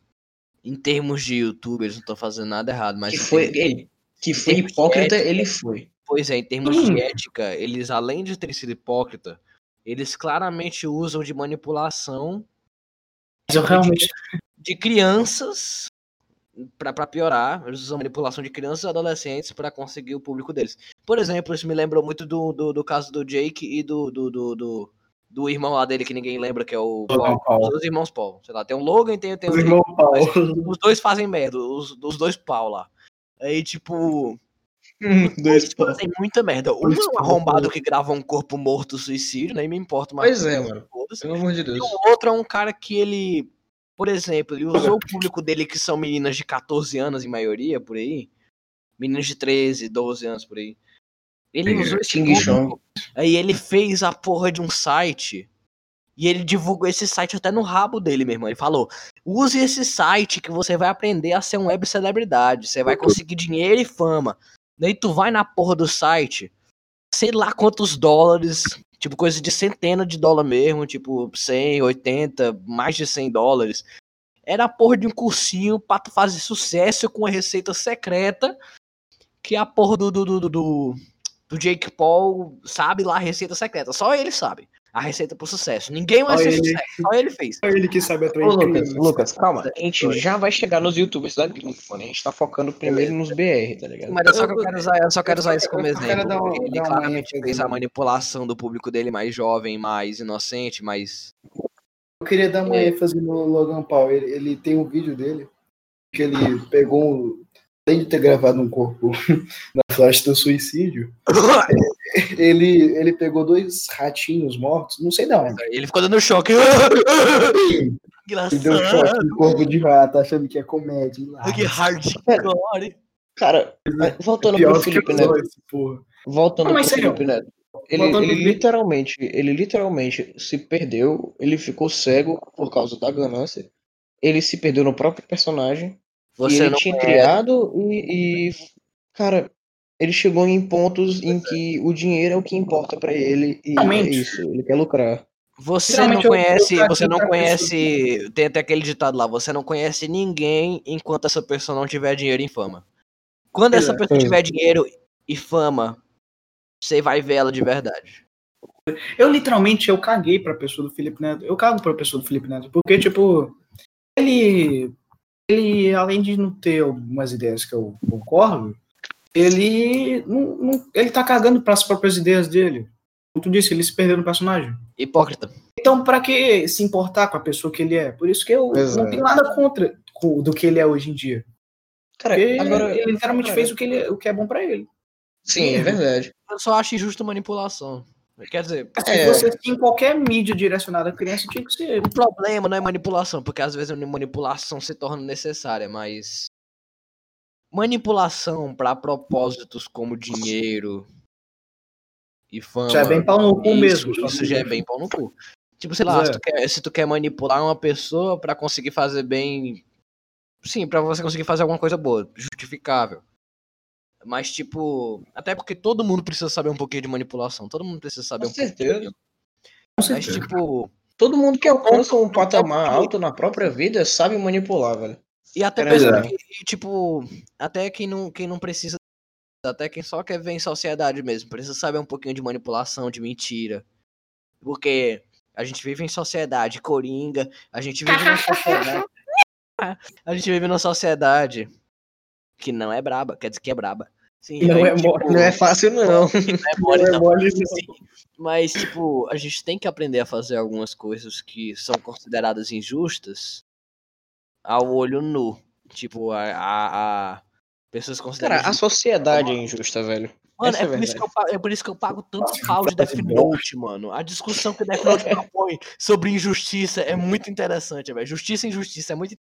em termos de YouTube eles não estão fazendo nada errado, mas Que foi termos- ele. Que foi hipócrita, ética- ele foi. Pois é, em termos Hum. de ética, eles além de terem sido hipócrita, eles claramente usam de manipulação Mas eu realmente. de crianças pra pra piorar, eles usam manipulação de crianças e adolescentes pra conseguir o público deles. Por exemplo, isso me lembrou muito do, do, do caso do Jake e do, do, do, do, do irmão lá dele que ninguém lembra, que é o Logan Paul. Paul. Os dois irmãos Paul. Sei lá, tem o Logan e tem, tem o Os Jake. Paulo. Os dois fazem merda, os, os dois pau lá. Aí, tipo, Dois eles fazem muita merda. Um é um arrombado que grava um corpo morto suicídio, nem me importa mais. Pois é, mano. Pelo amor de E Deus. o outro é um cara que ele, por exemplo, ele usou o público dele que são meninas de 14 anos em maioria, por aí. Meninas de 13, 12 anos por aí. Ele Sim, usou esse Xing público, aí ele fez a porra de um site e ele divulgou esse site até no rabo dele, meu irmão. Ele falou: use esse site que você vai aprender a ser um web celebridade. Você vai conseguir dinheiro e fama. Daí tu vai na porra do site, sei lá quantos dólares, tipo coisa de centena de dólar mesmo, tipo 100, 80, mais de 100 dólares. Era a porra de um cursinho pra tu fazer sucesso com a receita secreta que a porra do, do, do, do, do Jake Paul sabe lá a receita secreta. Só ele sabe a receita pro sucesso. Ninguém vai Só ser ele. sucesso, só ele fez. É ele que sabe atrair Ô, Lucas. Lucas, calma. A gente já vai chegar nos youtubers da gringa, mano. A gente tá focando primeiro nos BR, tá ligado? Mas eu só, que eu quero usar, eu só quero usar isso como eu exemplo. um- ele uma claramente ênfase fez a manipulação do público dele mais jovem, mais inocente, mais. Eu queria dar uma ênfase no Logan Paul. Ele, ele tem um vídeo dele que ele pegou, um- além de ter gravado um corpo <laughs> na flash do suicídio, <laughs> ele, ele pegou dois ratinhos mortos, não sei de onde. Ele ficou dando choque. <laughs> E deu um choque no corpo de rato, achando que é comédia. Que hardcore. Cara, voltando Pior pro Felipe Neto. porra. Voltando Não, pro sério, Felipe Neto. Ele, ele literalmente, ele literalmente se perdeu, ele ficou cego por causa da ganância. Ele se perdeu no próprio personagem. e Você ele não tinha conhece. criado e, e, cara, ele chegou em pontos em que o dinheiro é o que importa pra ele e é isso, ele quer lucrar. Você não conhece, eu você não conhece, tem até aquele ditado lá, você não conhece ninguém enquanto essa pessoa não tiver dinheiro e fama. Quando essa é. pessoa Pois é. tiver dinheiro e fama, você vai ver ela de verdade. Eu literalmente eu caguei pra pessoa do Felipe Neto. Eu cago pra pessoa do Felipe Neto. Porque, tipo, ele. Ele, além de não ter algumas ideias que eu concordo, ele. Não, não- ele tá cagando pras próprias ideias dele. Como tu disse, ele se perdeu no personagem. Hipócrita. Então, pra que se importar com a pessoa que ele é? Por isso que eu Pois não é. tenho nada contra do que ele é hoje em dia. Cara, Porque agora. ele literalmente cara, fez o que, ele, o que é bom pra ele. Sim, é verdade. Eu só acho injusto manipulação. Quer dizer, Se É. você tem qualquer mídia direcionada à criança, tinha que ser. o problema não é manipulação, porque às vezes a manipulação se torna necessária, mas manipulação para propósitos como dinheiro e fama. Já é bem pau no cu isso, mesmo. Isso já é bem pau no cu. Tipo, sei lá, Pois se é. tu, quer, se tu quer manipular uma pessoa pra conseguir fazer bem. Sim, pra você conseguir fazer alguma coisa boa, justificável. Mas, tipo, até porque todo mundo precisa saber um pouquinho de manipulação. Todo mundo precisa saber Com um certeza. pouquinho. Com Mas, certeza. tipo, Todo mundo que alcança um patamar alto na própria vida sabe manipular, velho. E até pessoa verdade. que, tipo, até quem não, quem não precisa, até quem só quer ver em sociedade mesmo, precisa saber um pouquinho de manipulação, de mentira. Porque a gente vive em sociedade coringa, a gente vive numa sociedade. <laughs> a gente vive numa sociedade que não é braba, quer dizer que é braba. Sim, Não aí, é tipo. Não é fácil, não. não é mole, <laughs> Não é não. mole, Sim, Mas, tipo, a gente tem que aprender a fazer algumas coisas que são consideradas injustas ao olho nu. Tipo, a. a, a pessoas consideram. Cara, a sociedade é injusta, velho. Mano, é é por, isso que eu, verdade. pago- é por isso que eu pago tanto pau de Death. Note, mano. A discussão que o Death Note propõe sobre injustiça é muito interessante, velho. Justiça e injustiça é muito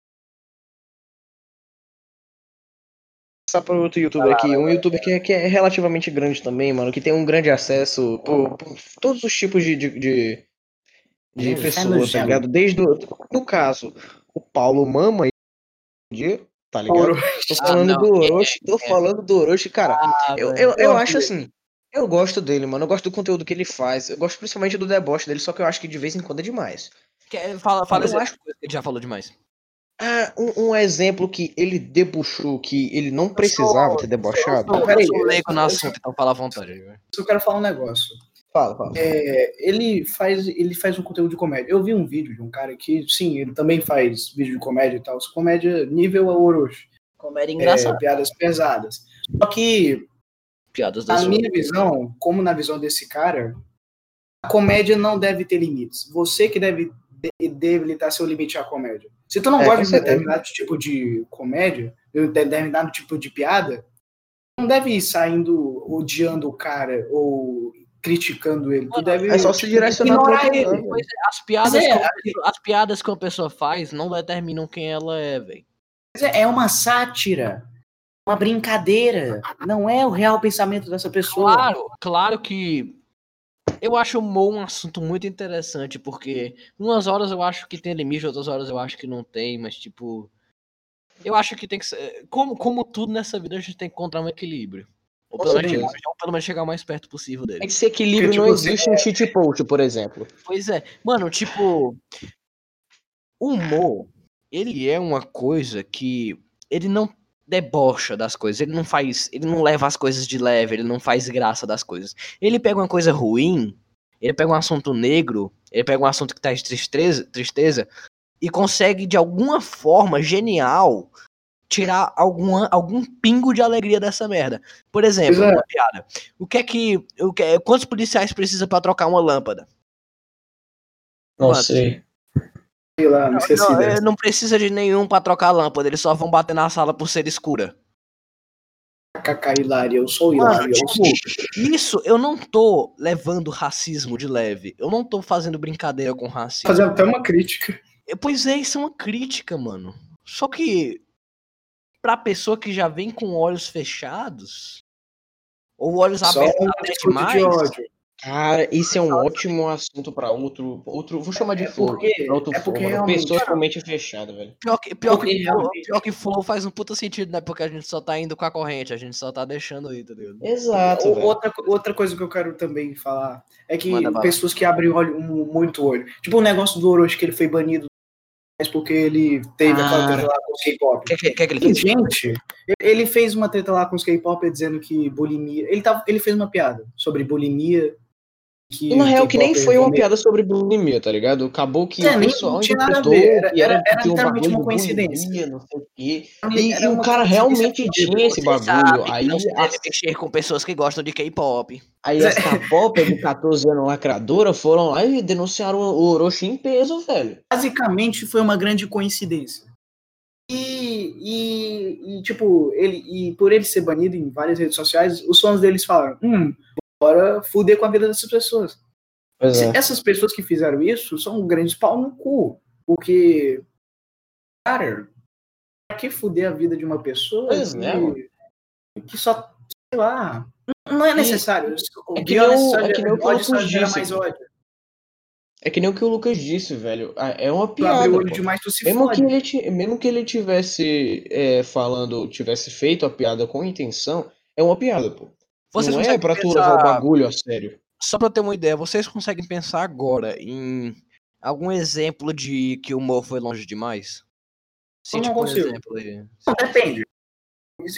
passar para outro youtuber aqui. Um youtuber que é, que é relativamente grande também, mano. Que tem um grande acesso por, por todos os tipos de, de, de, de Hum, pessoas, tá gênero. ligado? Desde o, no caso, o Paulo Mama, tá ligado? Ouro. Tô Ah, falando não, do é- Orochi, tô é. falando do Orochi, cara. Ah, Eu, eu, eu acho assim. Eu gosto dele, mano. Eu gosto do conteúdo que ele faz. Eu gosto principalmente do deboche dele, só que eu acho que de vez em quando é demais. Quer- Fala, fala Eu acho- coisa que ele já falou demais. Ah, um, um exemplo que ele debochou, que ele não precisava ter debochado. Não, peraí, eu sou leigo no eu- assunto, então fala à vontade. velho. Eu quero falar um negócio. Fala, fala. É, ele faz ele faz um conteúdo de comédia. Eu vi um vídeo de um cara que, sim, ele também faz vídeo de comédia e tal. Comédia nível Orochi. Comédia É, engraçada. piadas pesadas. Só que, Piadas da na minha visão, como na visão desse cara, a comédia não deve ter limites. Você que deve de- delimitar seu limite à comédia. Se tu não É, gosta de determinado tipo de comédia, de determinado tipo de piada, não deve ir saindo odiando o cara ou criticando ele. Tu deve É só se direcionar ignorar outro ele. é, as piadas, é, que, uma pessoa- as piadas que uma pessoa faz não determinam quem ela é, velho. Mas é é uma sátira, uma brincadeira. Não é o real pensamento dessa pessoa. Claro, claro que eu acho o humor um assunto muito interessante, porque umas horas eu acho que tem limite, outras horas eu acho que não tem, mas tipo. Eu acho que tem que ser. Como, como tudo nessa vida, a gente tem que encontrar um equilíbrio. Ou pelo, menos, chegar- ou pelo menos chegar o mais perto possível dele. Esse equilíbrio Porque, não tipo, existe em cheat post, por exemplo. Pois é. Mano, tipo. O humor, ele é uma coisa que. Ele não debocha das coisas. Ele não faz. Ele não leva as coisas de leve, ele não faz graça das coisas. Ele pega uma coisa ruim, ele pega um assunto negro, ele pega um assunto que tá de tristeza, tristeza e consegue, de alguma forma genial, tirar alguma, algum pingo de alegria dessa merda. Por exemplo, é. uma piada. O que é que. O que é- quantos policiais precisa pra trocar uma lâmpada? Não Mano, sei. Sei lá, esqueci Não, dessa. é, não precisa de nenhum pra trocar a lâmpada, eles só vão bater na sala por ser escura. KK Hilário, eu sou Hilário. eu tipo, isso eu não tô levando racismo de leve. Eu não tô fazendo brincadeira com racismo. Fazendo até uma crítica. É, Pois é, isso é uma crítica, mano. Só que pra pessoa que já vem com olhos fechados ou olhos Só abertos um demais, de ódio. Cara, isso é um ótimo assunto pra outro. outro vou chamar de É flow. porque- outro é porque flow, realmente- Pessoas com mente fechada, velho. pior que, pior, Porque que, pior que flow faz um puta sentido, né? Porque a gente só tá indo com a corrente, a gente só tá deixando aí, tá ligado? Exato, O-. Outra, outra coisa que eu quero também falar é que Manda pessoas que abrem olho, um- muito olho. Tipo o negócio do Orochi que ele foi banido mas porque ele teve Ah. aquela treta lá com os K-pop. O que, que, que, que ele fez? gente, ele fez uma treta lá com os K-pop dizendo que bulimia. Ele, tava, ele fez uma piada sobre bulimia. Que E na real, que nem foi uma piada sobre bulimia, tá ligado? Acabou que É, o pessoal não tinha nada a interpretou ver, era- que era, era- um literalmente uma coincidência. bulimia, não sei o quê. E, e o cara realmente tinha esse bagulho. sabe Aí, não deve mexer com pessoas que gostam de K-pop. aí as K-pop de 14 anos lacradora foram lá e denunciaram o Orochi em peso, velho. basicamente foi uma grande coincidência. E, e, e, tipo, ele, e por ele ser banido em várias redes sociais, os fãs deles falaram: hum, bora fuder com a vida dessas pessoas. É. Essas pessoas que fizeram isso são grandes pau no cu. Porque, cara, pra que fuder a vida de uma pessoa que, é, que só, sei lá, não é necessário. é que nem o- é que nem o que o Lucas disse. É que nem o que o Lucas disse, velho. Ah, É uma piada. demais, Mesmo fode. que, ele, mesmo que ele tivesse é, falando, tivesse feito a piada com intenção, é uma piada, pô. Vocês não é pra tu pensar- levar o bagulho a sério. Só pra ter uma ideia, vocês conseguem pensar agora em algum exemplo de que o humor foi longe demais? Eu não tipo um consigo. exemplo aí. Não, depende.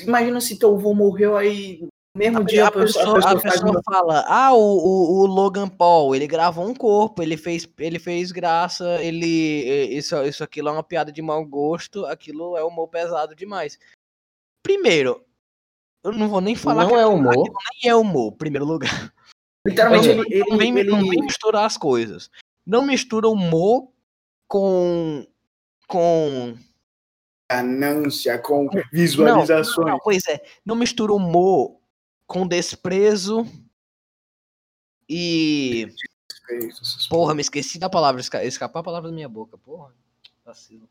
Imagina se teu avô morreu aí no mesmo dia a pessoa, a pessoa uma- fala, ah, o, o, o Logan Paul, ele gravou um corpo, ele fez, ele fez graça, ele. Isso, isso aquilo é uma piada de mau gosto, aquilo é humor pesado demais. Primeiro, eu não vou nem falar Não que é aquilo humor. nem é humor, em primeiro lugar. Literalmente, Não, ele, não, vem, ele, não vem ele, misturar as coisas. Não mistura humor com. com. ganância com Não, visualizações. não, pois é, não mistura humor com desprezo e. Porra, me esqueci da palavra, esca- escapou a palavra da minha boca, porra. Vacilo.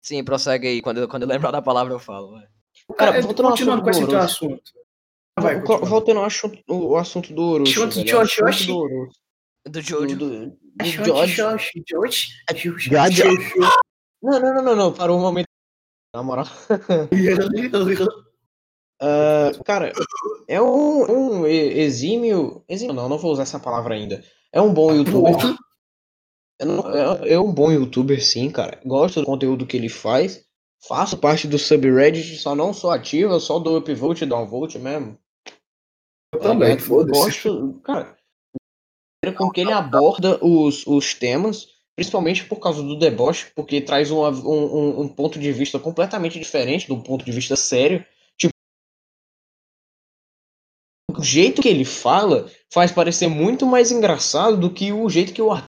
Sim, prossegue aí, quando eu, quando eu lembrar da palavra eu falo. vai. Cara, Cara, voltando ao continuando assunto com esse do teu Orochi. assunto. Vai. Voltando ao assunto, o assunto do Orochi. Assunto de o assunto Jojo. do Orochi, Do do, Jojo. do, do George. xoxi, xoxi, xoxi, Gaja. xoxi. Não, não, não, não, não, parou um momento. Na moral. <laughs> Ah, cara, é um, um exímio. Exímio não, não vou usar essa palavra ainda. É um bom youtuber. É, é- é um bom youtuber, sim, cara. Gosto do conteúdo que ele faz. Faço parte do subreddit, só não sou ativo, eu só dou upvote e downvote mesmo. Eu também, ligado? foda-se. Gosto, cara, com que ele aborda os, os temas, principalmente por causa do deboche, porque traz uma- um, um, um ponto de vista completamente diferente do ponto de vista sério. Tipo, o jeito que ele fala faz parecer muito mais engraçado do que o jeito que o Arthur.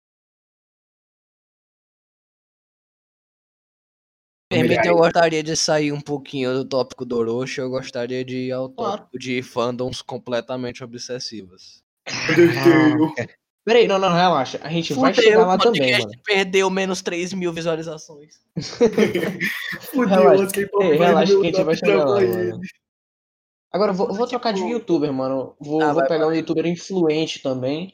Eu gostaria de sair um pouquinho do tópico do Orochi, eu gostaria de ir ao Claro. tópico de fandoms completamente obsessivas. Peraí, não, não, relaxa. A gente vai chegar lá também, mano. Perdeu menos 3 mil visualizações. <laughs> Fudeu, Relaxa. K-pop Ei, vai relaxa que a gente vai chegar lá, mano. Agora, vou, vou trocar de youtuber, mano. Vou, Ah, vou vai, pegar um youtuber influente também.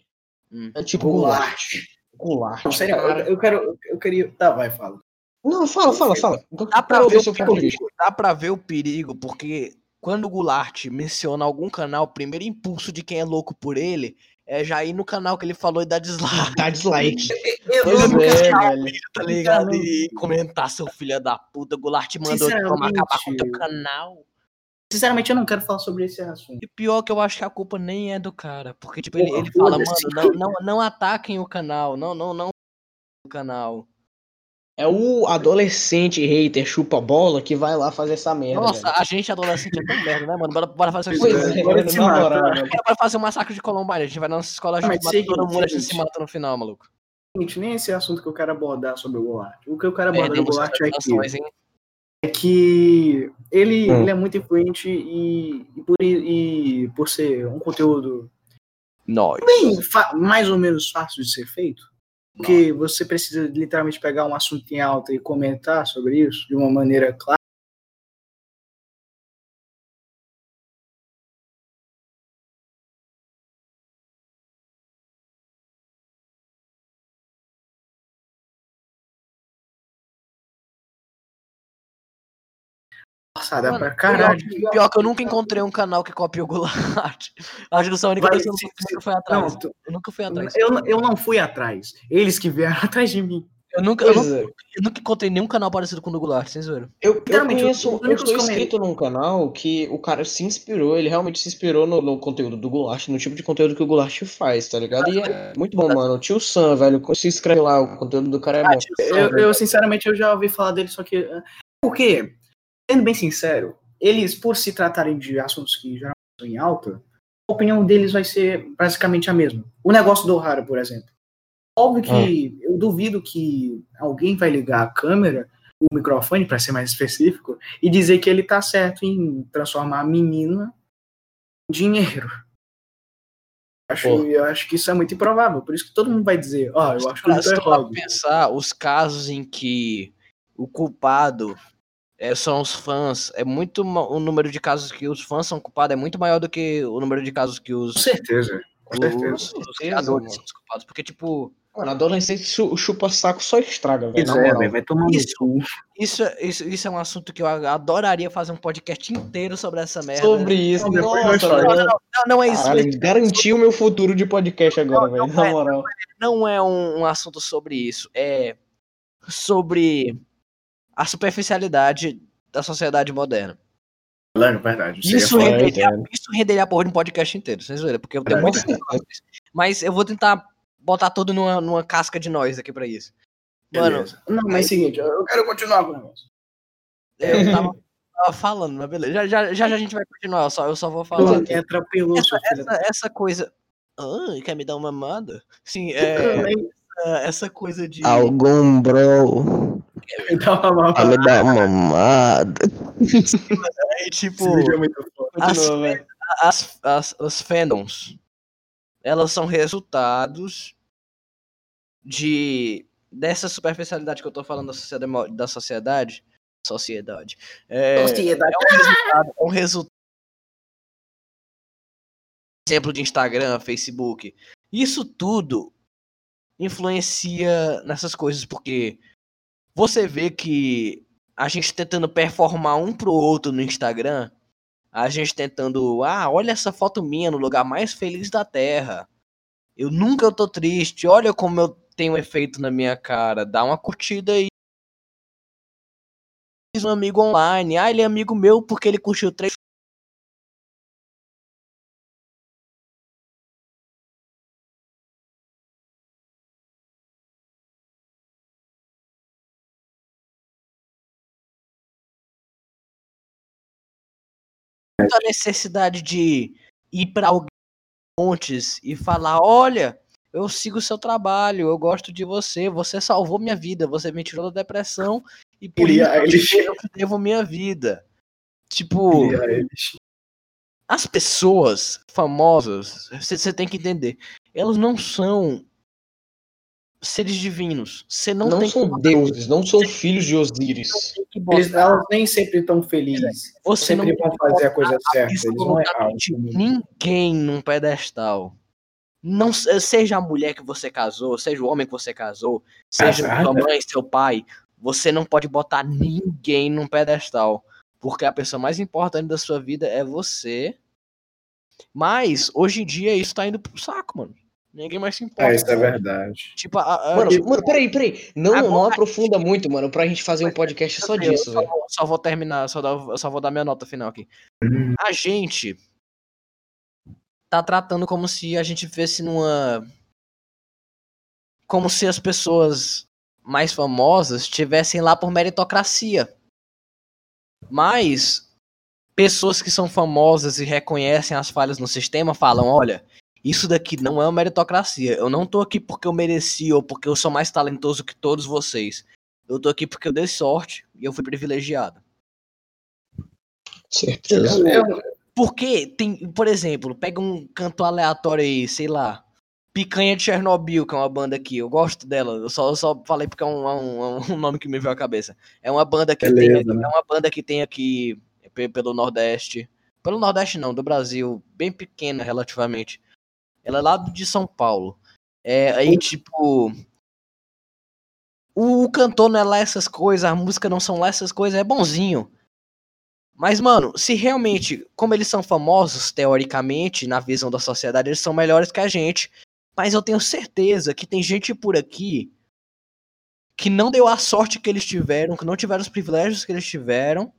Hum. É tipo Goulart. Goulart. Não, sério, eu, eu quero. Eu queria. Tá, vai, fala. Não, fala, fala, fala. Dá pra, ver o perigo, dá pra ver o perigo, porque quando o Goulart menciona algum canal, o primeiro impulso de quem é louco por ele é já ir no canal que ele falou e dar dislike, Dá dislike. <laughs> Eu, Pois não é, velho. tá ligado? Sinceramente. E comentar, seu filho da puta, o Goulart mandou tomar acabar com o teu canal. Sinceramente, eu não quero falar sobre esse assunto. E pior que eu acho que a culpa nem é do cara, porque tipo, ele, ele fala, mano, não, não, não ataquem o canal, não, não, não o canal. É o adolescente hater chupa-bola que vai lá fazer essa merda. Nossa, velho. a gente adolescente é tão merda, né, mano? Bora, bora fazer Pois isso. é, Bora. Bora fazer um massacre de Columbine, a gente vai na nossa escola junto, mas mata seguinte, todo mundo, a gente se mata no final, maluco. Gente, nem esse é assunto que eu quero abordar sobre o Goulart. O que eu quero abordar do Perdemos Goulart é que, hein? é que ele, Hum. ele é muito influente e, e por, e por ser um conteúdo Nós. bem mais ou menos fácil de ser feito, porque você precisa literalmente pegar um assunto em alta e comentar sobre isso de uma maneira clara. Passada Mano, pra caralho. Pior, pior que eu nunca encontrei um canal que copia o Goulart. <laughs> Acho que a única Vai, pessoa se- nunca foi atrás. Não, tu- Eu nunca fui atrás. eu, eu não fui atrás. Eles que vieram <laughs> atrás de mim. Eu nunca, eu é. eu nunca encontrei nenhum canal parecido com o do Goulart, sem zoeira. Eu, eu conheço, eu comen- inscrito num canal que o cara se inspirou, ele realmente se inspirou no, no conteúdo do Goulart, no tipo de conteúdo que o Goulart faz, tá ligado? E é muito bom, mano. O tio Sam, velho, se inscreve lá, o conteúdo do cara é bom. Eu, eu, sinceramente, eu já ouvi falar dele, só que. ah, Porque, sendo bem sincero, eles, por se tratarem de assuntos que já estão em alta, a opinião deles vai ser basicamente a mesma. O negócio do O'Hara, por exemplo. Óbvio que eu duvido que alguém vai ligar a câmera, o microfone, para ser mais <laughs> específico, e dizer que ele tá certo em transformar a menina em dinheiro. Acho, Pô. eu acho que isso é muito improvável. Por isso que todo mundo vai dizer, ó, eu acho que se tá errado. pensar, os casos em que o culpado é, são os fãs, é muito o número de casos que os fãs são culpados é muito maior do que o número de casos que os, Com certeza. Com certeza. os, os criadores são os culpados. Porque, tipo, Mano, adolescente chu- chupa-saco só estraga, velho. É, vai tomar no Isso. isso, isso, isso é um assunto que eu adoraria fazer um podcast inteiro sobre essa merda. Sobre isso, Não, nossa, falamos. velho. Não, não é isso. Caralho, garantiu o meu futuro de podcast agora, velho. não Na é, moral. não é um, um assunto sobre isso. É sobre a superficialidade da sociedade moderna. Claro, verdade. Isso é renderia, entendo. isso renderia a porra de um podcast inteiro, sem zoeira, porque eu tenho tempo Mas eu vou tentar botar tudo numa, numa casca de nós aqui pra isso. Mano, Não, mas é o seguinte, eu quero continuar com o negócio. eu tava, tava falando, mas beleza. Já, já, já, já a gente vai continuar, eu só, eu só vou falar. Pô, é atropelou, filho. Essa, essa coisa. Ah, quer me dar uma mamada? Sim, é, Também essa coisa de. Algum bro. <laughs> me dá uma Vai me dar uma mamada. é, tipo. É muito foda. Continua, velho. as, as, as fandoms, elas são resultados de dessa superficialidade que eu tô falando da sociedade, da sociedade sociedade. É, Sociedade. é um resultado, é um resultado. Exemplo de Instagram, Facebook. Isso tudo influencia nessas coisas, porque você vê que a gente tentando performar um pro outro no Instagram, a gente tentando, ah, olha essa foto minha no lugar mais feliz da Terra. Eu nunca tô triste, olha como eu tenho efeito na minha cara, dá uma curtida aí. Um amigo online, ah, ele é amigo meu porque ele curtiu três muita necessidade de ir para alguém montes e falar, olha, eu sigo o seu trabalho, eu gosto de você, você salvou minha vida, você me tirou da depressão e por isso <laughs> eu devo minha vida. Tipo, as pessoas famosas, você tem que entender, elas não são seres divinos. Você não, Não, tem são que, deuses, não são filhos de Osíris. Eles, elas nem sempre estão felizes. Você não sempre vão fazer a coisa certa. Eles vão errar. absolutamente ninguém num pedestal. Não se- seja a mulher que você casou, seja o homem que você casou, seja Casada? sua mãe, seu pai, você não pode botar ninguém num pedestal, porque a pessoa mais importante da sua vida é você. Mas hoje em dia isso tá indo pro saco, mano. Ninguém mais se importa. É, isso é verdade. Tipo, a, a- Mano, tipo, mano, peraí, peraí. Não, não Agora- aprofunda muito, mano, pra gente fazer um podcast só eu disso, só, velho. vou- só vou terminar, só, dar- eu só vou dar minha nota final aqui. Hum. a gente tá tratando como se a gente vivesse numa. Como se as pessoas mais famosas estivessem lá por meritocracia. Mas pessoas que são famosas e reconhecem as falhas no sistema falam: olha, isso daqui não é uma meritocracia. Eu não tô aqui porque eu mereci ou porque eu sou mais talentoso que todos vocês. Eu tô aqui porque eu dei sorte e eu fui privilegiado. Certeza. Eu- Porque tem, por exemplo, pega um canto aleatório aí, sei lá. Picanha de Chernobyl, que é uma banda aqui. Eu gosto dela. Eu só, eu só falei porque é um, é um- é um <laughs> nome que me veio à cabeça. É uma banda que Beleza, tem, né? é uma banda que tem aqui pe- pelo Nordeste. Pelo Nordeste não, do Brasil, bem pequena relativamente. Ela é lá do- de São Paulo. É, aí tipo o, o cantor não é lá essas coisas, a música não são lá essas coisas, é bonzinho. Mas, mano, se realmente, como eles são famosos, teoricamente, na visão da sociedade, eles são melhores que a gente. Mas eu tenho certeza que tem gente por aqui que não deu a sorte que eles tiveram, que não tiveram os privilégios que eles tiveram.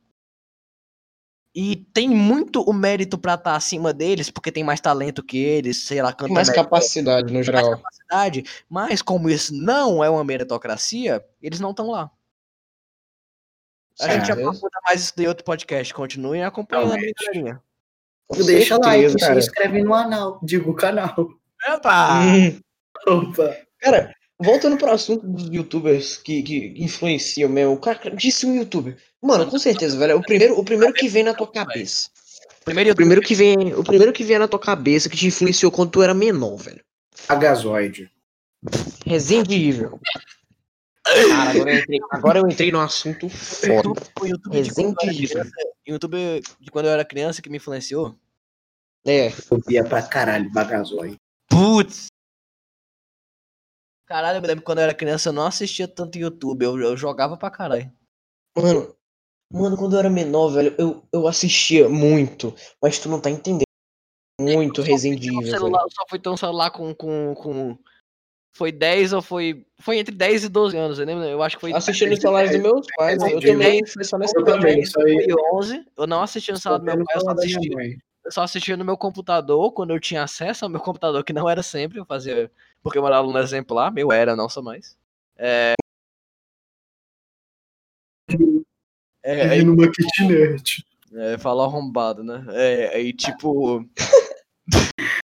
E tem muito o mérito pra estar acima deles, porque tem mais talento que eles, sei lá, canta Tem mais capacidade no geral. capacidade, mas como isso não é uma meritocracia, eles não estão lá. A gente Certo. aprofunda mais isso em outro podcast. Continuem acompanhando a Realmente. galerinha. Deixa like, certeza, se inscreve no canal. Digo canal. Epa! Hum. Opa. Cara, voltando pro assunto dos youtubers que, que influenciam mesmo. O cara disse um youtuber. Mano, com certeza, velho. é O primeiro, o primeiro que vem na tua cabeça. Primeiro O primeiro que vem, o primeiro que vem na tua cabeça que te influenciou quando tu era menor, velho. Agazoide. Resende Evil. Cara, agora eu entrei, agora eu entrei num assunto foda. YouTube, o YouTube de quando eu era Resident Evil. criança, YouTube de quando eu era criança que me influenciou. É, Eu via pra caralho Bagazoide. Putz! Caralho, eu me lembro que quando eu era criança eu não assistia tanto YouTube, eu, eu jogava pra caralho. mano. Mano, quando eu era menor, velho, eu, eu assistia muito. Mas tu não tá entendendo. Muito Resident Tinha um celular, eu só fui ter um celular com, com, com. Foi 10 ou foi. Foi entre 10 e 12 anos, eu, lembro, eu acho que foi. Assistindo os salários dos meus pais, eu também fui só nessa Eu também, isso aí. Foi 11. Eu não assistia no celular do meu pai, eu só celular eu só assistia no meu computador, quando eu tinha acesso ao meu computador, que não era sempre, eu fazia. Porque eu era aluno exemplar, meu era, não sou mais. É. É, aí, numa kitnet. é, falar arrombado, né? É, aí tipo. <laughs>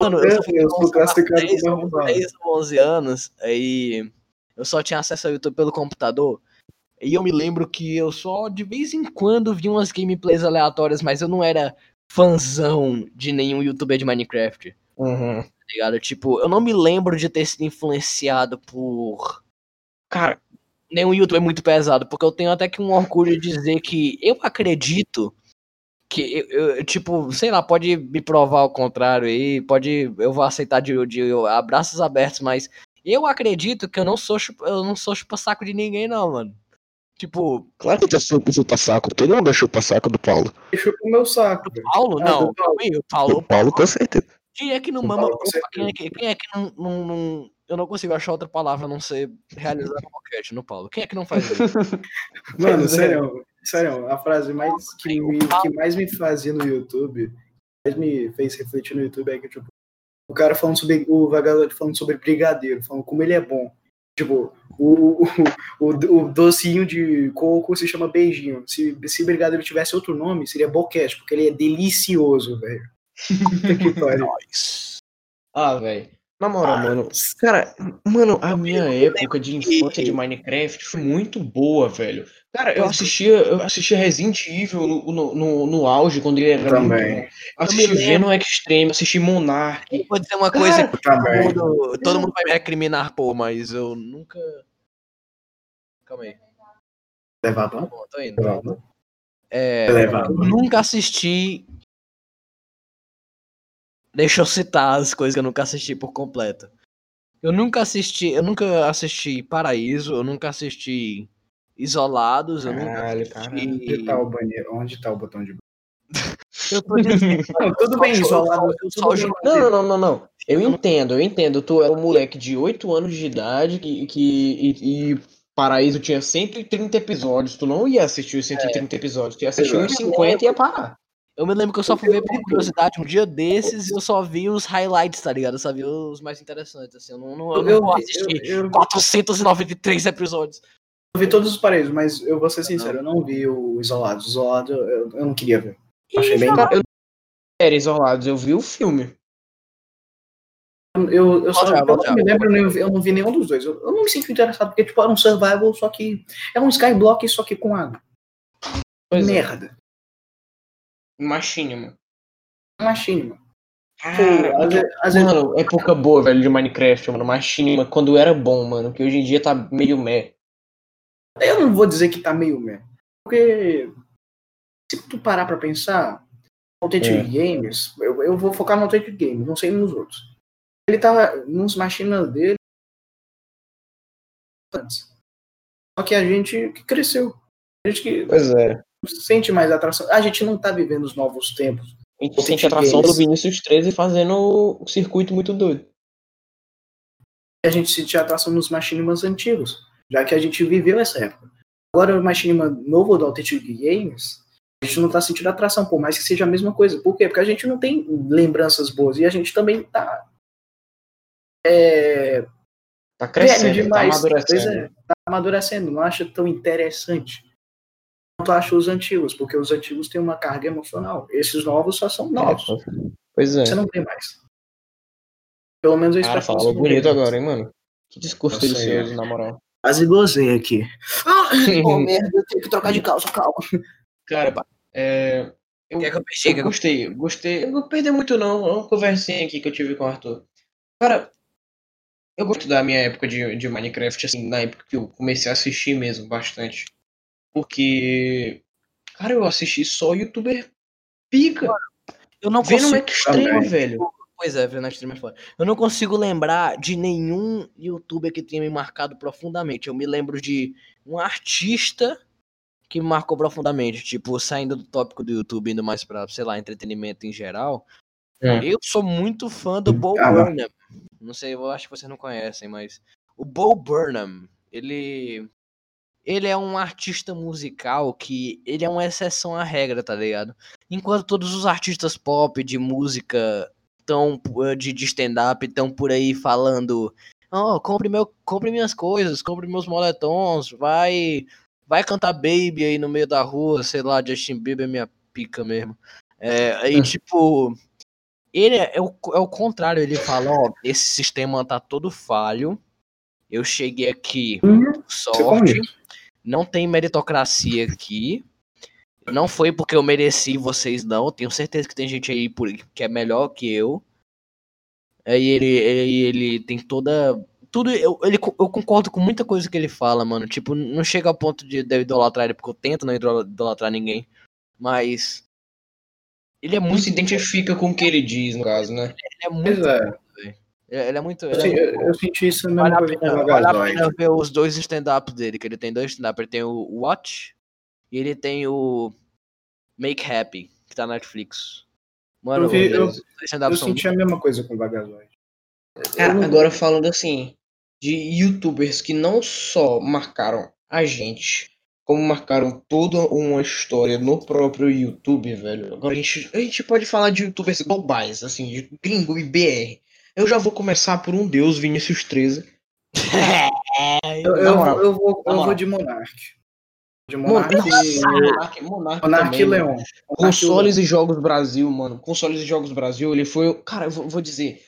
Mano, eu só fui Eu sou classificado 10 como ou- arrombado. 10 ou 11 anos, aí eu só tinha acesso ao YouTube pelo computador. E eu me lembro que eu só de vez em quando vi umas gameplays aleatórias, mas eu não era fãzão de nenhum youtuber de Minecraft, tá ligado? Tipo, eu não me lembro de ter sido influenciado por Cara, nenhum YouTube é muito pesado, porque eu tenho até que um orgulho de dizer que eu acredito que, eu, eu, tipo, sei lá, pode me provar o contrário aí, pode, eu vou aceitar de, de abraços abertos, mas eu acredito que eu não sou, chupa- eu não sou chupa-saco de ninguém, não, mano. Tipo, Claro que tu é chupa saco. Todo mundo é chupa saco do Paulo. Deixou pro meu saco, velho. Paulo, Ah, não, do Paulo. calma aí, o Paulo, O Paulo, com certeza. Quem é que não mama, quem é que, quem é que não, não, não- eu não consigo achar outra palavra a não ser realizar no boquete, no Paulo. Quem é que não faz isso? <laughs> Mano, sério, sério, a frase mais que, me, que mais me fazia no YouTube, mais me fez refletir no YouTube é que, tipo, o cara falando sobre, o vagalume falando sobre brigadeiro, falando como ele é bom. Tipo, o, o, o, o docinho de coco se chama beijinho. Se, se brigadeiro tivesse outro nome, seria boquete, porque ele é delicioso, velho. Que pariu. Ah, velho. Na moral, mano. Cara, mano, a minha época de infância de Minecraft foi muito boa, velho. Cara, eu assistia, eu assistia Resident Evil no, no, no, no auge, quando ele era Também. muito. Assisti. Venom Extreme, assisti Monarch. Eu Vou dizer uma Cara, coisa que todo Também. mundo, todo mundo vai me recriminar, pô, mas eu nunca. Calma aí. Levar Tá bom? tô indo. Levar bom? É, nunca assisti. Deixa eu citar as coisas que eu nunca assisti por completo. Eu nunca assisti. Eu nunca assisti Paraíso, eu nunca assisti Isolados, eu nunca Caralho, assisti. Onde tá o banheiro? Onde tá o botão de Eu tô dizendo. <laughs> Não, tudo bem, isolado. eu tudo só bem. jogo- Não, não, não, não, não. Eu entendo, eu entendo. Tu era um moleque de 8 anos de idade que, que, e, e Paraíso tinha 130 episódios. Tu não ia assistir os 130 episódios. Tu ia assistir uns 50 e ia parar. Eu me lembro que eu só fui ver por curiosidade um dia desses e eu só vi os highlights, tá ligado? Eu só vi os mais interessantes, assim. Eu não, não, eu não Eu, vou eu, assistir eu, 493 episódios. eu vi todos os paraísos, mas eu vou ser sincero, eu não vi o Isolado. Isolado eu, eu não queria ver. Achei bem. Eu não era isolados, eu vi o filme. Eu, eu só já, eu não me já. lembro, eu não vi- eu não vi nenhum dos dois. Eu, eu não me sinto interessado, porque tipo, era um survival, só que. É um skyblock, só que com água. Pois é. Merda. Machine, mano. Machine, mano. Pô, Cara, às vezes- às vezes- mano, época boa, velho, de Minecraft, mano. Machine, mano, quando era bom, mano. Que hoje em dia tá meio meh. eu não vou dizer que tá meio merda. Porque. Se tu parar pra pensar, o Authentic É. Games, eu, eu vou focar no Authentic Games, não sei nos outros. Ele tava nos machinas dele antes. Só que a gente que cresceu. A gente que Pois é. Sente mais atração. A gente não tá vivendo os novos tempos. A gente sente atração do Vinícius 13 fazendo um circuito muito doido. A gente sente atração nos machinimas antigos, já que a gente viveu essa época. Agora o machinima novo do Authentic Games, a gente não tá sentindo atração, por mais que seja a mesma coisa. Por quê? Porque a gente não tem lembranças boas e a gente também tá é, Tá crescendo, tá demais. Pois amadurecendo. é, tá amadurecendo, não acha tão interessante acha os antigos, porque os antigos têm uma carga emocional. Esses novos só são novos. Pois é. Você não vê mais. Pelo menos eu espero que falou bonito agora, hein, mano? Que discurso delicioso, na moral. Quase gozei aqui. Ah, <laughs> oh, merda, eu tenho que trocar de calça, calma. Cara, é, eu, Quer que eu peche? eu gostei, gostei. Eu não perdi muito, não. É uma conversinha aqui que eu tive com o Arthur. Cara, eu gosto da minha época de, de Minecraft, assim, na época que eu comecei a assistir mesmo bastante. Porque, cara, eu assisti só youtuber pica. Eu não Vendo consigo. um extremo, também. velho. Pois é, vendo a stream é foda. Eu não consigo lembrar de nenhum youtuber que tenha me marcado profundamente. Eu me lembro de um artista que me marcou profundamente. Tipo, saindo do tópico do YouTube, indo mais pra, sei lá, entretenimento em geral. Hum. Eu sou muito fã do Bo Ah. Burnham. Não sei, eu acho que vocês não conhecem, mas. O Bo Burnham, ele. Ele é um artista musical que. Ele é uma exceção à regra, tá ligado? Enquanto todos os artistas pop de música tão eh, de, de stand-up estão por aí falando. Oh, compre, meu, compre minhas coisas, compre meus moletons, vai. Vai cantar Baby aí no meio da rua, sei lá, Justin Bieber é minha pica mesmo. É, <laughs> aí, tipo, ele é, é o, é o contrário, ele fala, ó, esse sistema tá todo falho. Eu cheguei aqui Hum, sorte. Não tem meritocracia aqui. Não foi porque eu mereci vocês, não. Tenho certeza que tem gente aí por, que é melhor que eu. Aí ele, ele, ele tem toda tudo. Eu, ele, eu concordo com muita coisa que ele fala, mano. Tipo, não chega ao ponto de, de eu idolatrar ele, porque eu tento não idol- idolatrar ninguém. Mas. Ele é Não muito. se identifica com o que ele diz, no caso, né? Ele é Pois muito. é. Ele ele é muito. Eu, ele é se- muito eu- senti isso na Vale a pena, vale a Vagazoide. pena ver os dois stand-ups dele, que ele tem dois stand-ups. Ele tem o Watch e ele tem o Make Happy, que tá na Netflix. Mano, Eu vi- eu- Eu senti a mesma coisa com o Vagazoide. Cara, não- agora falando assim, de youtubers que não só marcaram a gente, como marcaram toda uma história no próprio YouTube, velho. Agora a gente, a gente pode falar de youtubers globais, assim, de gringo e BR. Eu já vou começar por um deus, Vinícius 13. Eu, Na eu, moral, eu vou, eu vou de Monark. De Mon- Monark, Monark, Monark, Monark também, Leon. Consoles e Jogos Brasil, mano. Consoles e Jogos Brasil, ele foi. o- Cara, eu vou, vou dizer.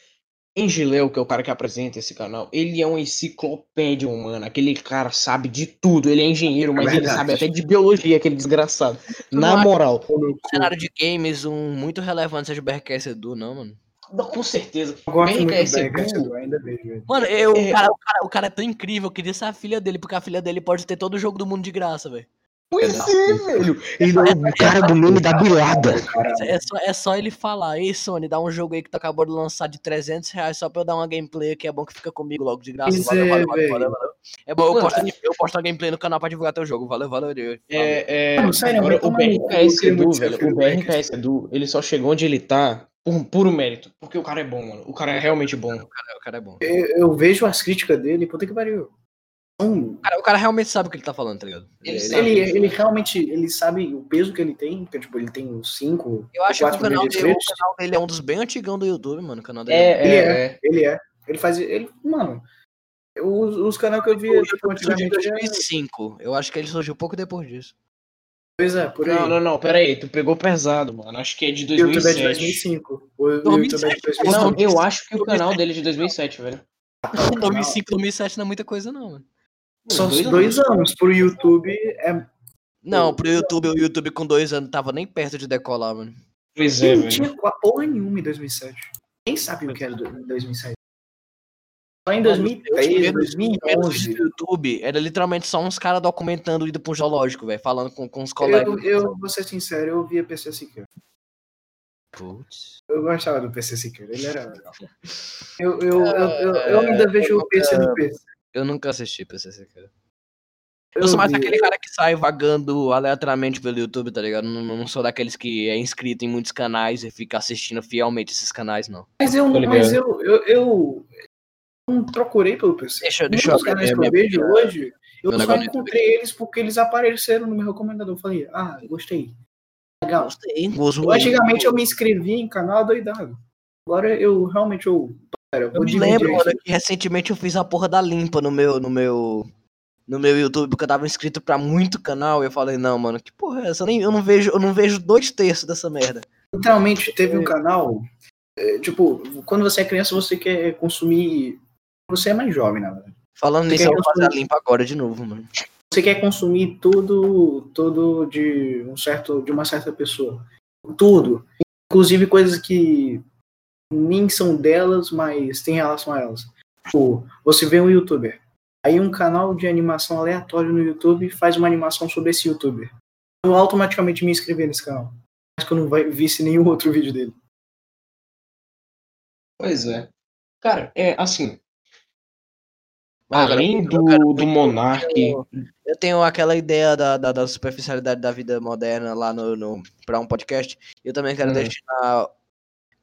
Engiléu, que é o cara que apresenta esse canal, ele é uma enciclopédia humana. Aquele cara sabe de tudo. Ele é engenheiro, mas ele verdade. sabe até de biologia, aquele desgraçado. Na moral, No cenário de games, um muito relevante seja o BRKS Edu, não, mano. Não, com certeza. Eu gosto muito BRKS do. Edu, ainda vejo. Mano, eu, É. o, cara, o, cara, o cara é tão incrível, eu queria ser a filha dele, porque a filha dele pode ter todo o jogo do mundo de graça, velho. Pois é, velho. Ele é o cara do meme da. Caralho. É só, é só ele falar, ei Sony, dá um jogo aí que tu acabou de lançar de 300 reais só pra eu dar uma gameplay que é bom que fica comigo logo de graça. Valeu, é, valeu, valeu, valeu, valeu. É bom, eu posto, eu posto a gameplay no canal pra divulgar teu jogo. Valeu, valeu. valeu. É, é, Mano, sério, agora, o BRKS Edu, velho, o. BRKS Edu, ele só chegou onde ele tá por puro mérito. Porque o cara é bom, mano. O cara é realmente bom. O cara, o cara é bom. Eu, eu vejo as críticas dele, puta que pariu. Cara, o cara realmente sabe o que ele tá falando, tá ligado? Ele Ele-. Ele, ele realmente ele sabe o peso que ele tem, porque tipo, ele tem uns 5. eu acho que o canal, dele, o canal dele é um dos bem antigão do YouTube, mano. O canal dele É, Ele é, é, é. ele é. Ele faz. Ele, mano, os, os canais que eu via, tipo, antigamente. era- 2005. Eu acho que ele surgiu pouco depois disso. Pois é, por aí. Não, não, não, pera aí, tu pegou pesado, mano. Acho que é de O YouTube é de 2007. 2005. O YouTube é de 2007, 2005. Não, eu acho que o canal dele é de 2007, velho. 2005, 2007 <laughs> não é muita coisa, não, mano. Só Dois dois, anos. Pro YouTube é. Não, pro YouTube, o YouTube com dois anos tava nem perto de decolar, mano. Pois é, não tinha porra nenhuma em 2007. Quem sabe o que era do- em 2007? Só em Os 2013, primeiros- os primeiros 2011. vídeos do YouTube era literalmente só uns caras documentando indo pro zoológico, velho, falando com, com os colegas. Eu, eu vou ser sincero, eu via PC Siqueira. Putz. Eu gostava do PC Siqueira, ele era legal. <laughs> Eu, eu, eu, eu, eu ainda vejo o PC no PC. Eu nunca assisti PCC, cara. Eu, Eu sou mais vi- aquele cara que sai vagando aleatoriamente pelo YouTube, tá ligado? Não, não sou daqueles que é inscrito em muitos canais e fica assistindo fielmente esses canais, não. Mas eu, mas eu, eu, eu não procurei pelo PC. Deixa- deixa eu abrir canais que eu vejo minha- hoje, eu meu só encontrei eles porque eles apareceram no meu recomendador. Eu falei, ah, gostei. Legal. Gostei. Antigamente eu me inscrevia em canal doidado. Agora eu realmente eu. Pera, eu Eu lembro, mano, que recentemente eu fiz a porra da limpa no meu, no meu, no meu YouTube, porque eu tava inscrito pra muito canal e eu falei, não, mano, que porra é essa? Eu, nem, eu, não, vejo, eu não vejo dois terços dessa merda. Literalmente teve um canal. é, tipo, quando você é criança, você quer consumir. Você é mais jovem, na verdade. Falando Você nisso, eu vou fazer a consumir- limpa agora de novo, mano. Você quer consumir tudo, tudo de um certo, de uma certa pessoa. Tudo. Inclusive coisas que nem são delas, mas tem relação a elas. Tipo, você vê um youtuber. Aí um canal de animação aleatório no YouTube faz uma animação sobre esse youtuber. Eu automaticamente me inscrevi nesse canal. Mas que eu não visse nenhum outro vídeo dele. Pois é. Cara, é assim, Mano, além do, do Monark, Eu, eu tenho aquela ideia da, da, da superficialidade da vida moderna lá no, no, pra um podcast. Eu também quero Uhum. destinar.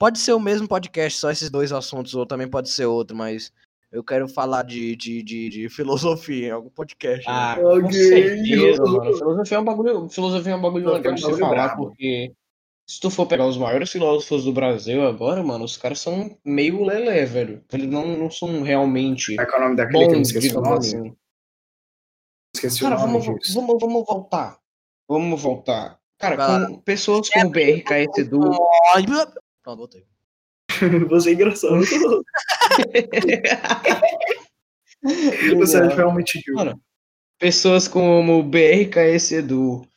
Pode ser o mesmo podcast, só esses dois assuntos, ou também pode ser outro, mas eu quero falar de, de, de, de filosofia em algum podcast. né? Ah, Ok. com certeza, mano. Filosofia é um bagulho, filosofia é um bagulho legal é um de se falar, brabo. porque se tu for pegar os maiores filósofos do Brasil agora, mano, os caras são meio lelé, velho. Eles não, não são realmente Como é que é o nome daquele que eu esqueci o nome? assim. Esqueci Cara, o nome vamos, disso. vamos, vamos voltar. Vamos voltar. Cara, com pessoas como o BRKS Edu, Ai, Pronto, voltei. <laughs> Você é engraçado. <laughs> Você é realmente idiota. Mano, pessoas como BRKS Edu,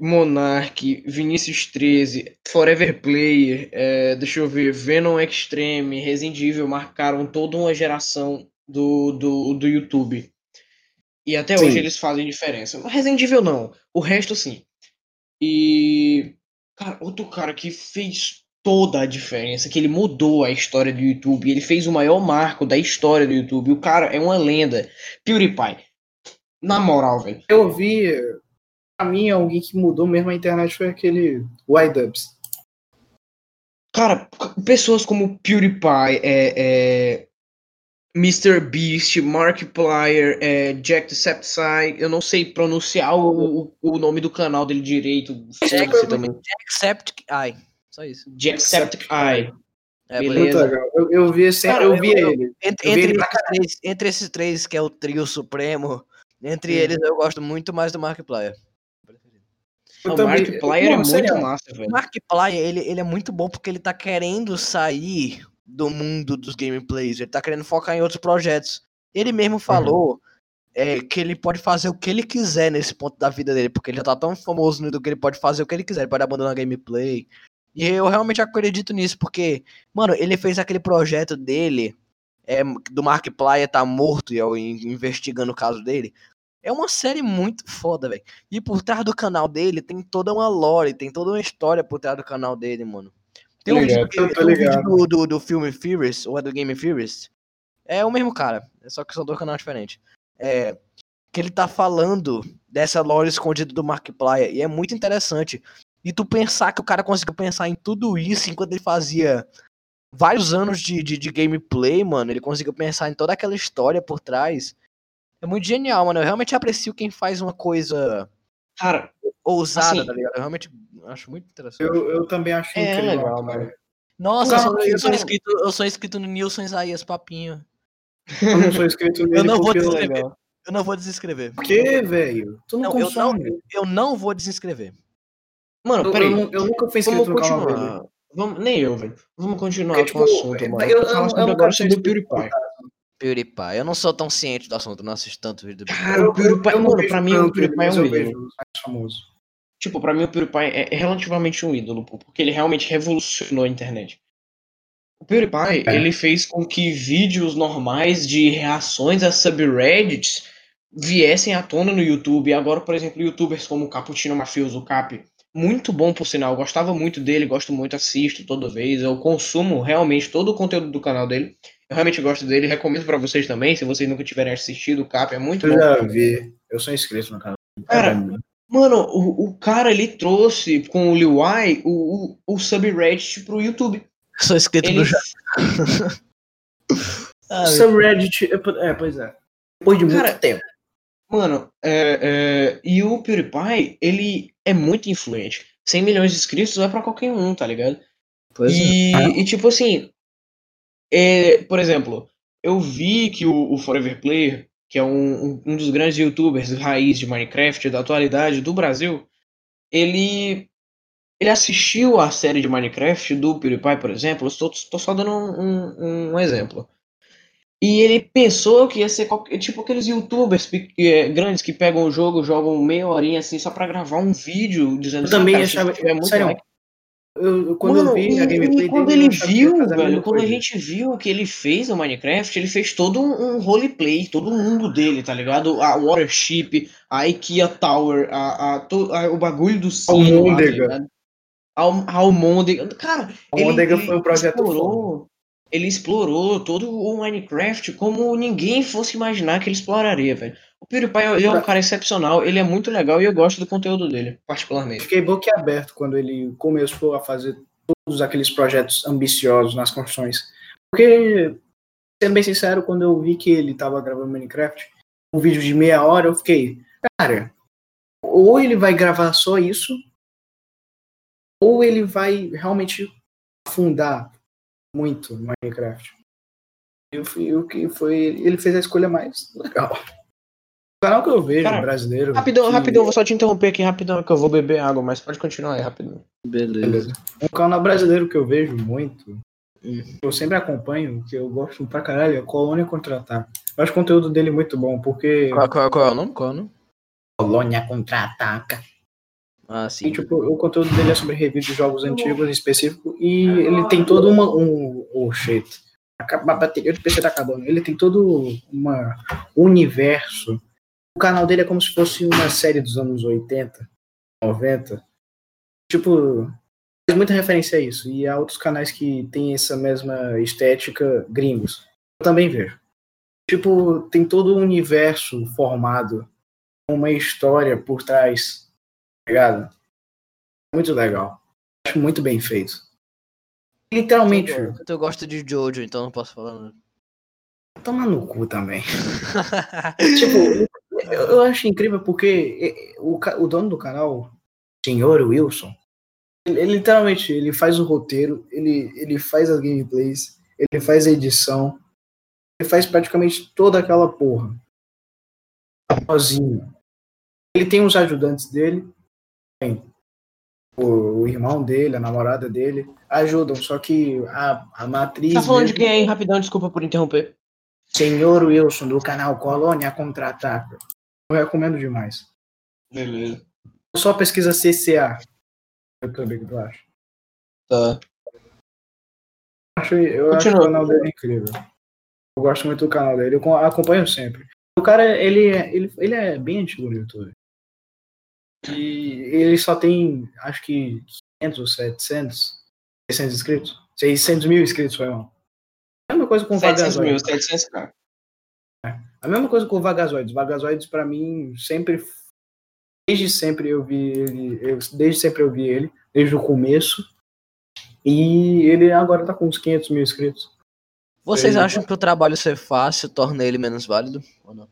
Monark, Vinícius 13, Forever Player, é, deixa eu ver, Venom Extreme, Resident Evil marcaram toda uma geração do, do, do YouTube. E até Sim. hoje eles fazem diferença. Resident Evil não, o resto sim. E. Cara, outro cara que fez toda a diferença, que ele mudou a história do YouTube, ele fez o maior marco da história do YouTube. O cara é uma lenda. PewDiePie. Na moral, velho. Eu vi, pra mim, alguém que mudou mesmo a internet foi aquele Y-Dubs. Cara, pessoas como PewDiePie, é, é, Mr. Beast, Markiplier, é, Jacksepticeye, eu não sei pronunciar o, o, o nome do canal dele direito. Jack- foda-se também. Except. Só isso. Jacksepticeye. É, Beleza. Muito legal. Eu, eu vi esse, Cara, eu vi eu- ele. Entre, Eu vi entre, ele três, entre esses três, que é o trio supremo, entre Hum. eles eu gosto muito mais do Markiplier. Eu o Markiplier é muito massa, O velho. Markiplier, ele, ele é muito bom porque ele tá querendo sair do mundo dos gameplays, ele tá querendo focar em outros projetos. Ele mesmo falou é, que ele pode fazer o que ele quiser nesse ponto da vida dele, porque ele já tá tão famoso no que ele pode fazer o que ele quiser, ele pode abandonar a gameplay. E eu realmente acredito nisso, porque, mano, ele fez aquele projeto dele, é, do Markiplier tá morto e eu in- investigando o caso dele. É uma série muito foda, velho. E por trás do canal dele tem toda uma lore, tem toda uma história por trás do canal dele, mano. Tem um vídeo, ligado, que- tô tem um vídeo do, do, do filme Furious, ou é do Game Furious. É o mesmo cara, é só que são dois canais diferentes. É, que ele tá falando dessa lore escondida do Markiplier, e é muito interessante. E tu pensar que o cara conseguiu pensar em tudo isso enquanto ele fazia vários anos de, de, de gameplay, mano. Ele conseguiu pensar em toda aquela história por trás. É muito genial, mano. Eu realmente aprecio quem faz uma coisa Cara, ousada, Assim, tá ligado? Eu realmente acho muito interessante. Eu, eu também acho É, incrível. legal, cara. mano. Nossa, eu sou, eu, sou inscrito, eu sou inscrito no Nilson Isaías Papinho. Eu não sou inscrito <laughs> nele não vou eu- descrever. legal. Eu não vou desescrever. Por quê, velho? Tu não, Não, eu não, eu não vou desescrever. Mano, Eu, peraí. eu, eu nunca fui Vamos inscrito no canal dele. continuar. Vamos, nem eu, velho. Vamos continuar Porque, com o tipo, assunto, eu- mano. eu- eu sobre não agora sobre o PewDiePie. PewDiePie. Eu não sou tão ciente do assunto, eu não assisto tanto vídeo do Cara, Eu- o PewDiePie, eu mano, pra mim o PewDiePie é um eu ídolo. famosos. Tipo, pra mim o PewDiePie é, é relativamente um ídolo, porque ele realmente revolucionou a internet. O PewDiePie, É. ele fez com que vídeos normais de reações a subreddits viessem à tona no YouTube. E agora, por exemplo, youtubers como o Cappuccino Mafioso, o Cap, muito bom por sinal, eu gostava muito dele, gosto muito, assisto toda vez, eu consumo realmente todo o conteúdo do canal dele. Eu realmente gosto dele, recomendo pra vocês também, se vocês nunca tiverem assistido, o Cap é muito Eu bom. já vi. Eu sou inscrito no canal. Cara, É. Mano, o, o cara ele trouxe com o Lil Wai o, o, o subreddit pro YouTube. Sou inscrito Ele, no já. <laughs> Ah, Subreddit. É, pois é. Depois de muito Cara, tempo. mano, é, é, e o PewDiePie, ele é muito influente. 100 milhões de inscritos é pra qualquer um, tá ligado? pois é. E, e, tipo assim, é, por exemplo, eu vi que o, o Forever Player, que é um, um, um dos grandes youtubers raiz de Minecraft da atualidade do Brasil, ele ele assistiu a série de Minecraft do PewDiePie, por exemplo. Estou, estou só dando um, um, um exemplo. E ele pensou que ia ser qualquer, tipo aqueles youtubers eh, grandes que pegam o jogo, jogam meia horinha assim só pra gravar um vídeo dizendo Eu também "Ah, cara, achava- tiver muito sério, like, Eu, eu- quando Mano, eu vi a gameplay quando dele, ele que viu, velho, quando a gente viu o que ele fez no Minecraft, ele fez todo um, um roleplay, todo mundo dele, tá ligado? A Watership, a IKEA Tower, a, a, to- a- o bagulho do sino lá, tá Almôndega. Al- Almôndega. Cara, Almôndega ele foi um projeto explorou, ele explorou todo o Minecraft como ninguém fosse imaginar que ele exploraria, velho. O PewDiePie é um cara excepcional, ele é muito legal e eu gosto do conteúdo dele, particularmente. Fiquei boquiaberto quando ele começou a fazer todos aqueles projetos ambiciosos nas construções. Porque, sendo bem sincero, quando eu vi que ele estava gravando Minecraft, um vídeo de meia hora, eu fiquei, cara, ou ele vai gravar só isso, ou ele vai realmente afundar muito Minecraft. Eu fui o que foi. Ele fez a escolha mais legal. O canal que eu vejo, Cara, brasileiro. Rapidão, que- rapidão, vou só te interromper aqui rapidão que eu vou beber água, mas pode continuar aí rapidão. Beleza. Um canal brasileiro que eu vejo muito, Hum. eu sempre acompanho, que eu gosto pra caralho, é Colônia Contra-Ataque. Eu acho o conteúdo dele muito bom, porque Qual, qual, qual é o nome? Qual é o nome? Colônia Contra-Ataca. Ah, E, sim. tipo, o conteúdo dele é sobre review de jogos antigos em específico, e ele tem todo uma, um... Oh, shit. A bateria do PC tá acabando. Ele tem todo uma, um universo. O canal dele é como se fosse uma série dos anos 80, 90. Tipo, faz muita referência a isso. E há outros canais que têm essa mesma estética gringos. Eu também vejo. Tipo, tem todo um universo formado, uma história por trás, ligado? Muito legal. Acho muito bem feito. Literalmente, Tu, tu gosta de Jojo, então não posso falar nada. toma no cu também. <laughs> tipo, eu, eu acho incrível porque o, o dono do canal, senhor Wilson, ele, ele literalmente ele faz o roteiro, ele, ele faz as gameplays, ele faz a edição, ele faz praticamente toda aquela porra. Sozinho. Ele tem os ajudantes dele, o, o irmão dele, a namorada dele, ajudam, só que a, a matriz. Tá falando de mesmo- quem aí, rapidão? Desculpa por interromper. Senhor Wilson, do canal Colônia Contra-Ataca. Eu recomendo demais. Beleza. Só pesquisa CCA. Eu também, que tu acha? Tá. Eu acho, eu acho Continua. o canal dele incrível. Eu gosto muito do canal dele, eu co- acompanho sempre. O cara, ele, é- ele, ele é bem antigo no YouTube. E ele só tem, acho que 500 ou 700, 600 inscritos. 600 mil inscritos, foi mal. A mesma coisa com o 700 Vagazoides. mil, 700 k A mesma coisa com o Vagazoides. Vagazoides, pra mim, sempre. Desde sempre eu vi ele. eu- desde sempre eu vi ele, desde o começo. E ele agora tá com uns 500 mil inscritos. Vocês Ele- acham que o trabalho ser fácil torna ele menos válido? Ou não?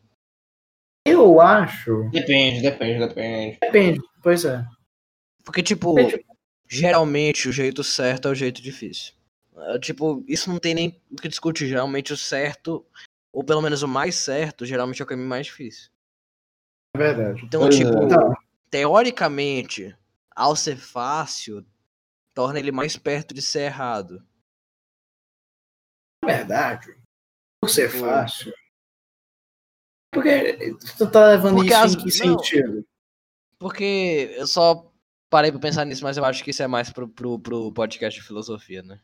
Eu acho. Depende, depende, depende. Depende, pois é. Porque, tipo, É, tipo, geralmente o jeito certo é o jeito difícil. É, tipo, isso não tem nem o que discutir. Geralmente o certo, ou pelo menos o mais certo, geralmente é o caminho mais difícil. é verdade. Então, Pois tipo, é. Não, teoricamente, ao ser fácil, torna ele mais perto de ser errado. é verdade. Por ser Pô. fácil. Porque tu tá levando Porque isso as- em que não. sentido? Porque eu só parei pra pensar nisso, mas eu acho que isso é mais pro, pro, pro podcast de filosofia, né?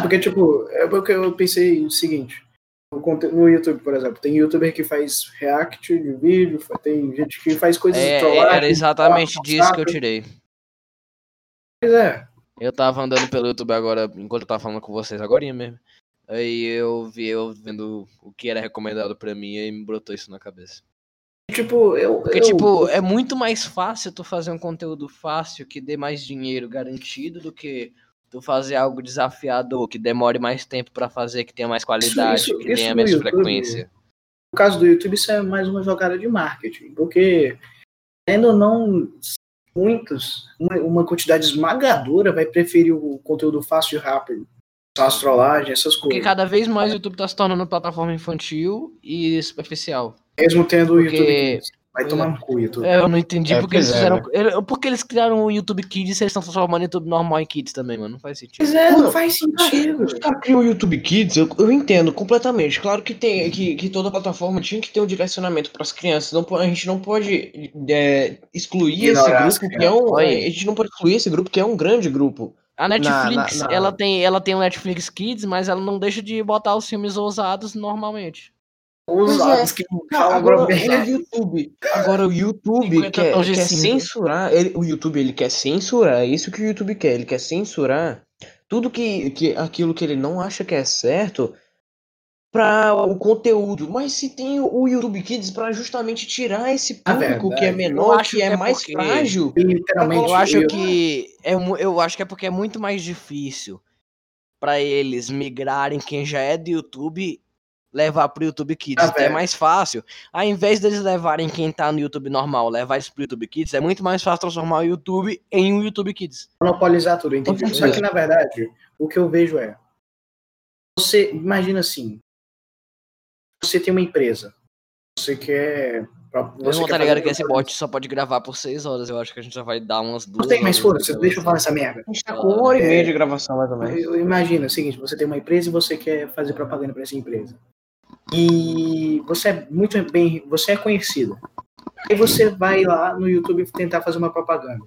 Porque, tipo, é porque eu pensei o seguinte. No, YouTube, por exemplo, tem youtuber que faz react de vídeo, tem gente que faz coisas É, de é, trollagem. era exatamente disso que eu tirei. Pois é. Eu tava andando pelo YouTube agora, enquanto eu tava falando com vocês agora mesmo. Aí eu vi eu vendo o que era recomendado pra mim e me brotou isso na cabeça. Tipo, eu. Porque, eu- tipo, é muito mais fácil tu fazer um conteúdo fácil que dê mais dinheiro garantido do que tu fazer algo desafiador, que demore mais tempo pra fazer, que tenha mais qualidade, isso- que isso tenha no menos YouTube, frequência. No caso do YouTube, isso é mais uma jogada de marketing. Porque, ainda ou não, muitos, uma, uma quantidade esmagadora vai preferir o conteúdo fácil e rápido. Só as trollagens, essas Porque coisas. cada vez mais o YouTube tá se tornando plataforma infantil e superficial. Mesmo tendo o porque- YouTube Kids. Vai tomar é. no cu, YouTube. É, eu não entendi É, porque eles é, fizeram. ele- Porque eles criaram o YouTube Kids e eles estão transformando o YouTube normal em Kids também, mano. Não faz sentido. Pois é, não Mano, faz sentido. Os caras criam o YouTube Kids, eu, eu entendo completamente. Claro que tem que, que toda plataforma tinha que ter um direcionamento para as crianças. Não, a gente não pode é, excluir Ignorar esse grupo, que é um. A gente não pode excluir esse grupo, que é um grande grupo. A Netflix, na- na- ela tem ela tem o Netflix Kids, mas ela não deixa de botar os filmes ousados normalmente. Os Pois lados que falam agora groselha. o YouTube, agora o YouTube 50 quer, quer censurar, ele- o YouTube ele quer censurar, é isso que o YouTube quer, ele quer censurar tudo que, que aquilo que ele não acha que é certo para o conteúdo. Mas se tem o YouTube Kids para justamente tirar esse A público que é menor, acho que é, que é mais porque- frágil, Literalmente. Eu acho eu- que é eu acho que é porque é muito mais difícil pra eles migrarem quem já é do YouTube levar pro YouTube Kids. Ah, é mais fácil. Ao invés deles levarem quem tá no YouTube normal, levar eles pro YouTube Kids, é muito mais fácil transformar o YouTube em um YouTube Kids. monopolizar tudo, entendi. Com Só que, na verdade, o que eu vejo é. Você, imagina assim. Você tem uma empresa. Você quer. Você quer tá ligado que esse bot só pode gravar por 6 horas. Eu acho que a gente já vai dar umas duas. Não tem, mas horas foda-se, de deixa eu falar essa merda. a gente tá com uma hora e meia de gravação mais ou menos. Eu- Imagina é o seguinte: você tem uma empresa e você quer fazer propaganda para essa empresa. E você é muito bem. Você é conhecido. Aí você vai lá no YouTube tentar fazer uma propaganda.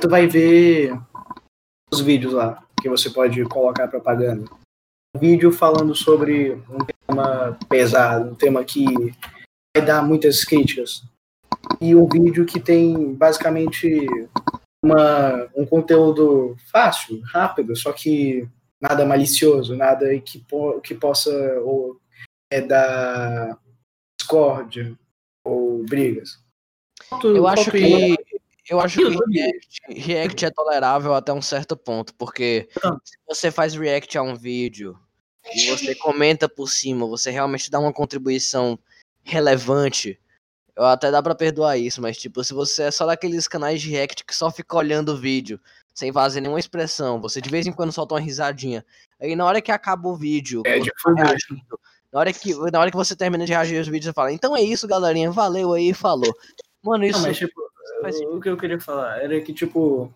Tu vai ver os vídeos lá que você pode colocar propaganda. Um vídeo falando sobre um tema pesado, um tema que vai dar muitas críticas. E um vídeo que tem basicamente uma, um conteúdo fácil, rápido, só que nada malicioso, nada que, po que possa ou, é, dar discórdia ou brigas. Eu acho que eu acho que react, react é tolerável até um certo ponto, porque se você faz react a um vídeo e você comenta por cima, você realmente dá uma contribuição relevante, eu até dá para perdoar isso, mas tipo, se você é só daqueles canais de react que só fica olhando o vídeo, sem fazer nenhuma expressão, você de vez em quando solta uma risadinha, aí na hora que acaba o vídeo, É, reagindo, na hora que na hora que você termina de reagir aos vídeos, você fala, então é isso, galerinha, valeu aí, falou. Mano, isso Não, mas tipo, o que eu queria falar era que tipo, o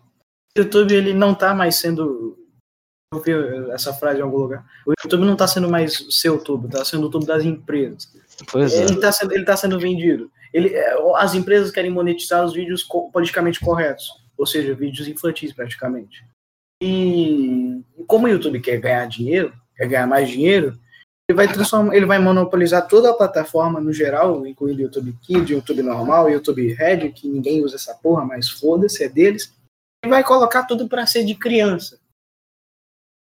YouTube ele não tá mais sendo eu vi essa frase em algum lugar. O YouTube não tá sendo mais seu tubo, tá sendo o tubo das empresas. Pois é. Ele tá sendo, ele tá sendo vendido. Ele, é, as empresas querem monetizar os vídeos politicamente corretos, ou seja, vídeos infantis praticamente. E como o YouTube quer ganhar dinheiro, quer ganhar mais dinheiro, ele vai transformar, ele vai monopolizar toda a plataforma no geral, incluindo o YouTube Kids, YouTube normal, YouTube Red, que ninguém usa essa porra, mas foda-se, é deles. E vai colocar tudo para ser de criança.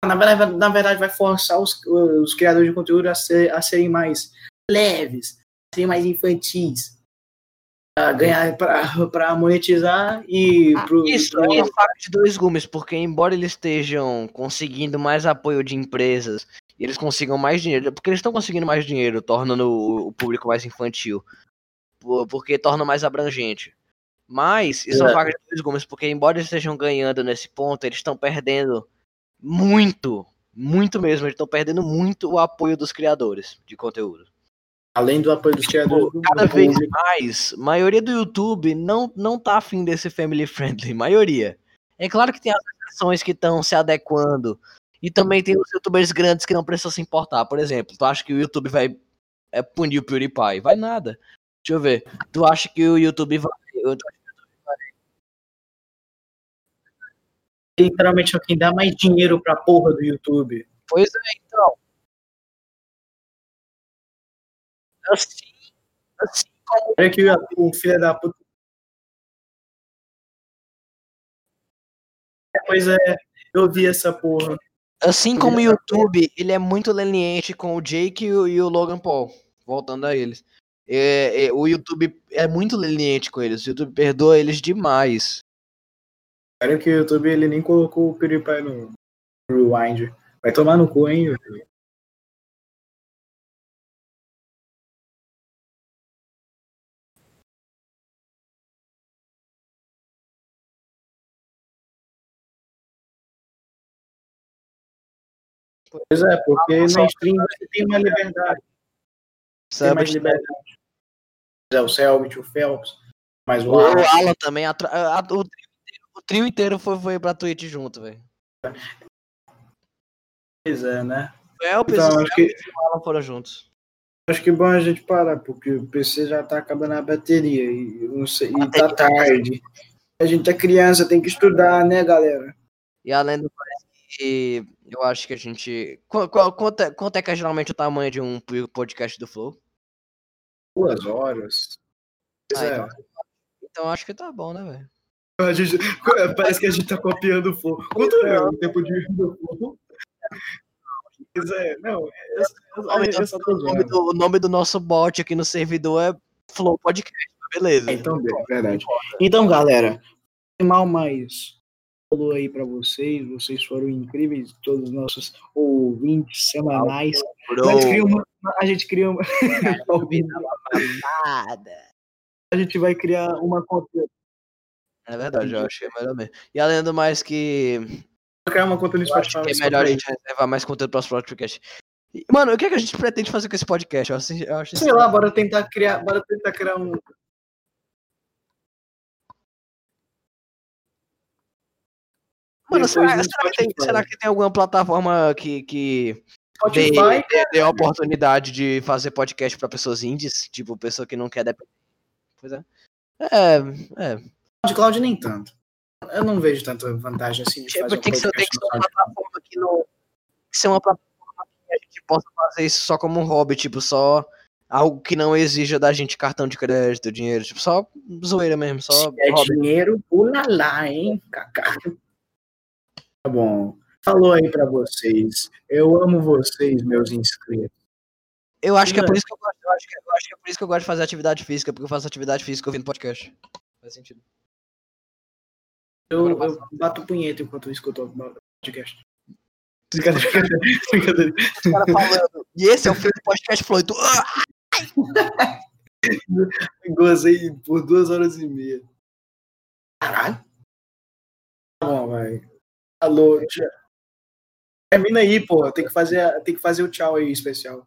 Na verdade, na verdade, vai forçar os, os criadores de conteúdo a, ser- a serem mais leves, a serem mais infantis. Pra ganhar, para monetizar e pro, Isso pro- é faca de dois gumes, porque embora eles estejam conseguindo mais apoio de empresas e eles consigam mais dinheiro, porque eles estão conseguindo mais dinheiro, tornando o, o público mais infantil, por- porque torna mais abrangente. Mas isso é uma É. faca de dois gumes, porque embora eles estejam ganhando nesse ponto, eles estão perdendo muito, muito mesmo, eles estão perdendo muito o apoio dos criadores de conteúdo. além do apoio dos criadores do, Cada do vez público. mais, maioria do YouTube não, não tá afim desse family friendly, maioria. É claro que tem as exceções que estão se adequando. E também tem os youtubers grandes que não precisam se importar. Por exemplo, tu acha que o YouTube vai é, punir o PewDiePie? Vai nada. Deixa eu ver. Tu acha que o YouTube vai. literalmente é quem dá mais dinheiro pra porra do YouTube. Pois é, então. Assim, assim como Olha que o, o filho da puta. Pois é, eu vi essa porra. Assim como o YouTube, ele é muito leniente com o Jake e o, e o Logan Paul. Voltando a eles. É, é, o YouTube é muito leniente com eles. O YouTube perdoa eles demais. Olha que o YouTube ele nem colocou o PewDiePie no Rewind. Vai tomar no cu, hein? YouTube. Pois é, porque na stream você tem uma liberdade. Tem mais liberdade. É, o Selbit, o Phelps, mas o O Alan. Alan também. a a- o, trio inteiro, o trio inteiro foi, foi pra Twitch junto, velho. Pois é, né? O Elpis Então, e acho que, o Alan foram juntos. acho que é bom a gente parar, porque o PC já tá acabando a bateria e, não sei, e tá tarde. A gente é criança, tem que estudar, né, galera? E além do que eu acho que a gente. Qu- qu- Quanto é, quanto é que é geralmente o tamanho de um podcast do Flow? Duas horas. Pois Ah, é. então, então acho que tá bom, né, velho? <laughs> Parece que a gente tá copiando o Flow. Quanto é o tempo de do Flow? Pois é, não, eu só tô O nome, do, o nome do nosso bot aqui no servidor é Flow Podcast, beleza. Então, bem, verdade. Então, galera, mal mais falou aí pra vocês, vocês foram incríveis, todos os nossos ouvintes semanais. A gente cria uma. A gente cria uma. <laughs> A gente vai criar uma conta. É verdade, eu é melhor mesmo. E além do mais que criar uma conta no eu Spotify. é melhor a gente reservar mais conteúdo para os podcast. Mano, o que, é que a gente pretende fazer com esse podcast? Eu acho, eu acho Sei lá, bora tentar criar, bora tentar criar um. Mano, depois será, será que tem, será que tem alguma plataforma que, que dê, dê- dê a oportunidade de fazer podcast para pessoas indies? Tipo, pessoa que não quer depender. Pois é. É, é. SoundCloud nem tanto. Eu não vejo tanta vantagem assim de Tipo, fazer um tem que ser, tem que ser uma plataforma que não. Tem que ser uma plataforma a gente possa fazer isso só como um hobby, tipo, só algo que não exija da gente cartão de crédito, dinheiro, tipo, só zoeira mesmo, só Se é hobby. dinheiro, pula lá, hein, Kaká. Tá bom. Falou aí pra vocês. Eu amo vocês, meus inscritos. Eu acho que é por isso que eu gosto, eu acho que, eu acho que é por isso que eu gosto de fazer atividade física, porque eu faço atividade física ouvindo podcast. Faz sentido. Eu, eu bato punheta enquanto eu escuto o podcast. <laughs> Os caras falando. E esse é o fim do podcast tu, ah! Gozei por duas horas e meia. Caralho. Tá bom, vai. Alô, tchau. Termina aí, pô. Tem que fazer, tem que fazer o tchau aí especial.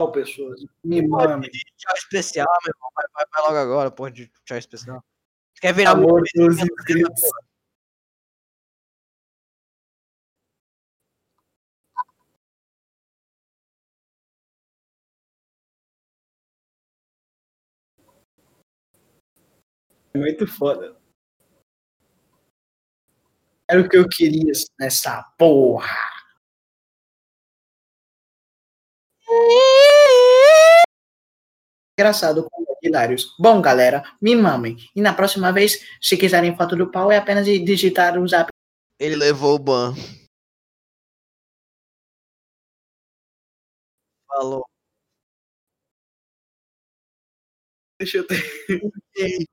Tchau, pessoas. Me mame. Tchau especial, meu irmão. Vai, vai, vai logo agora, porra, de tchau especial. Quer virar Amor dos inscritos. É muito foda. Era o que eu queria nessa porra. Engraçado com hilários. Bom, galera, me mamem. E na próxima vez, se quiserem foto do pau, é apenas digitar o zap. Ele levou o ban. Falou. Deixa eu ter.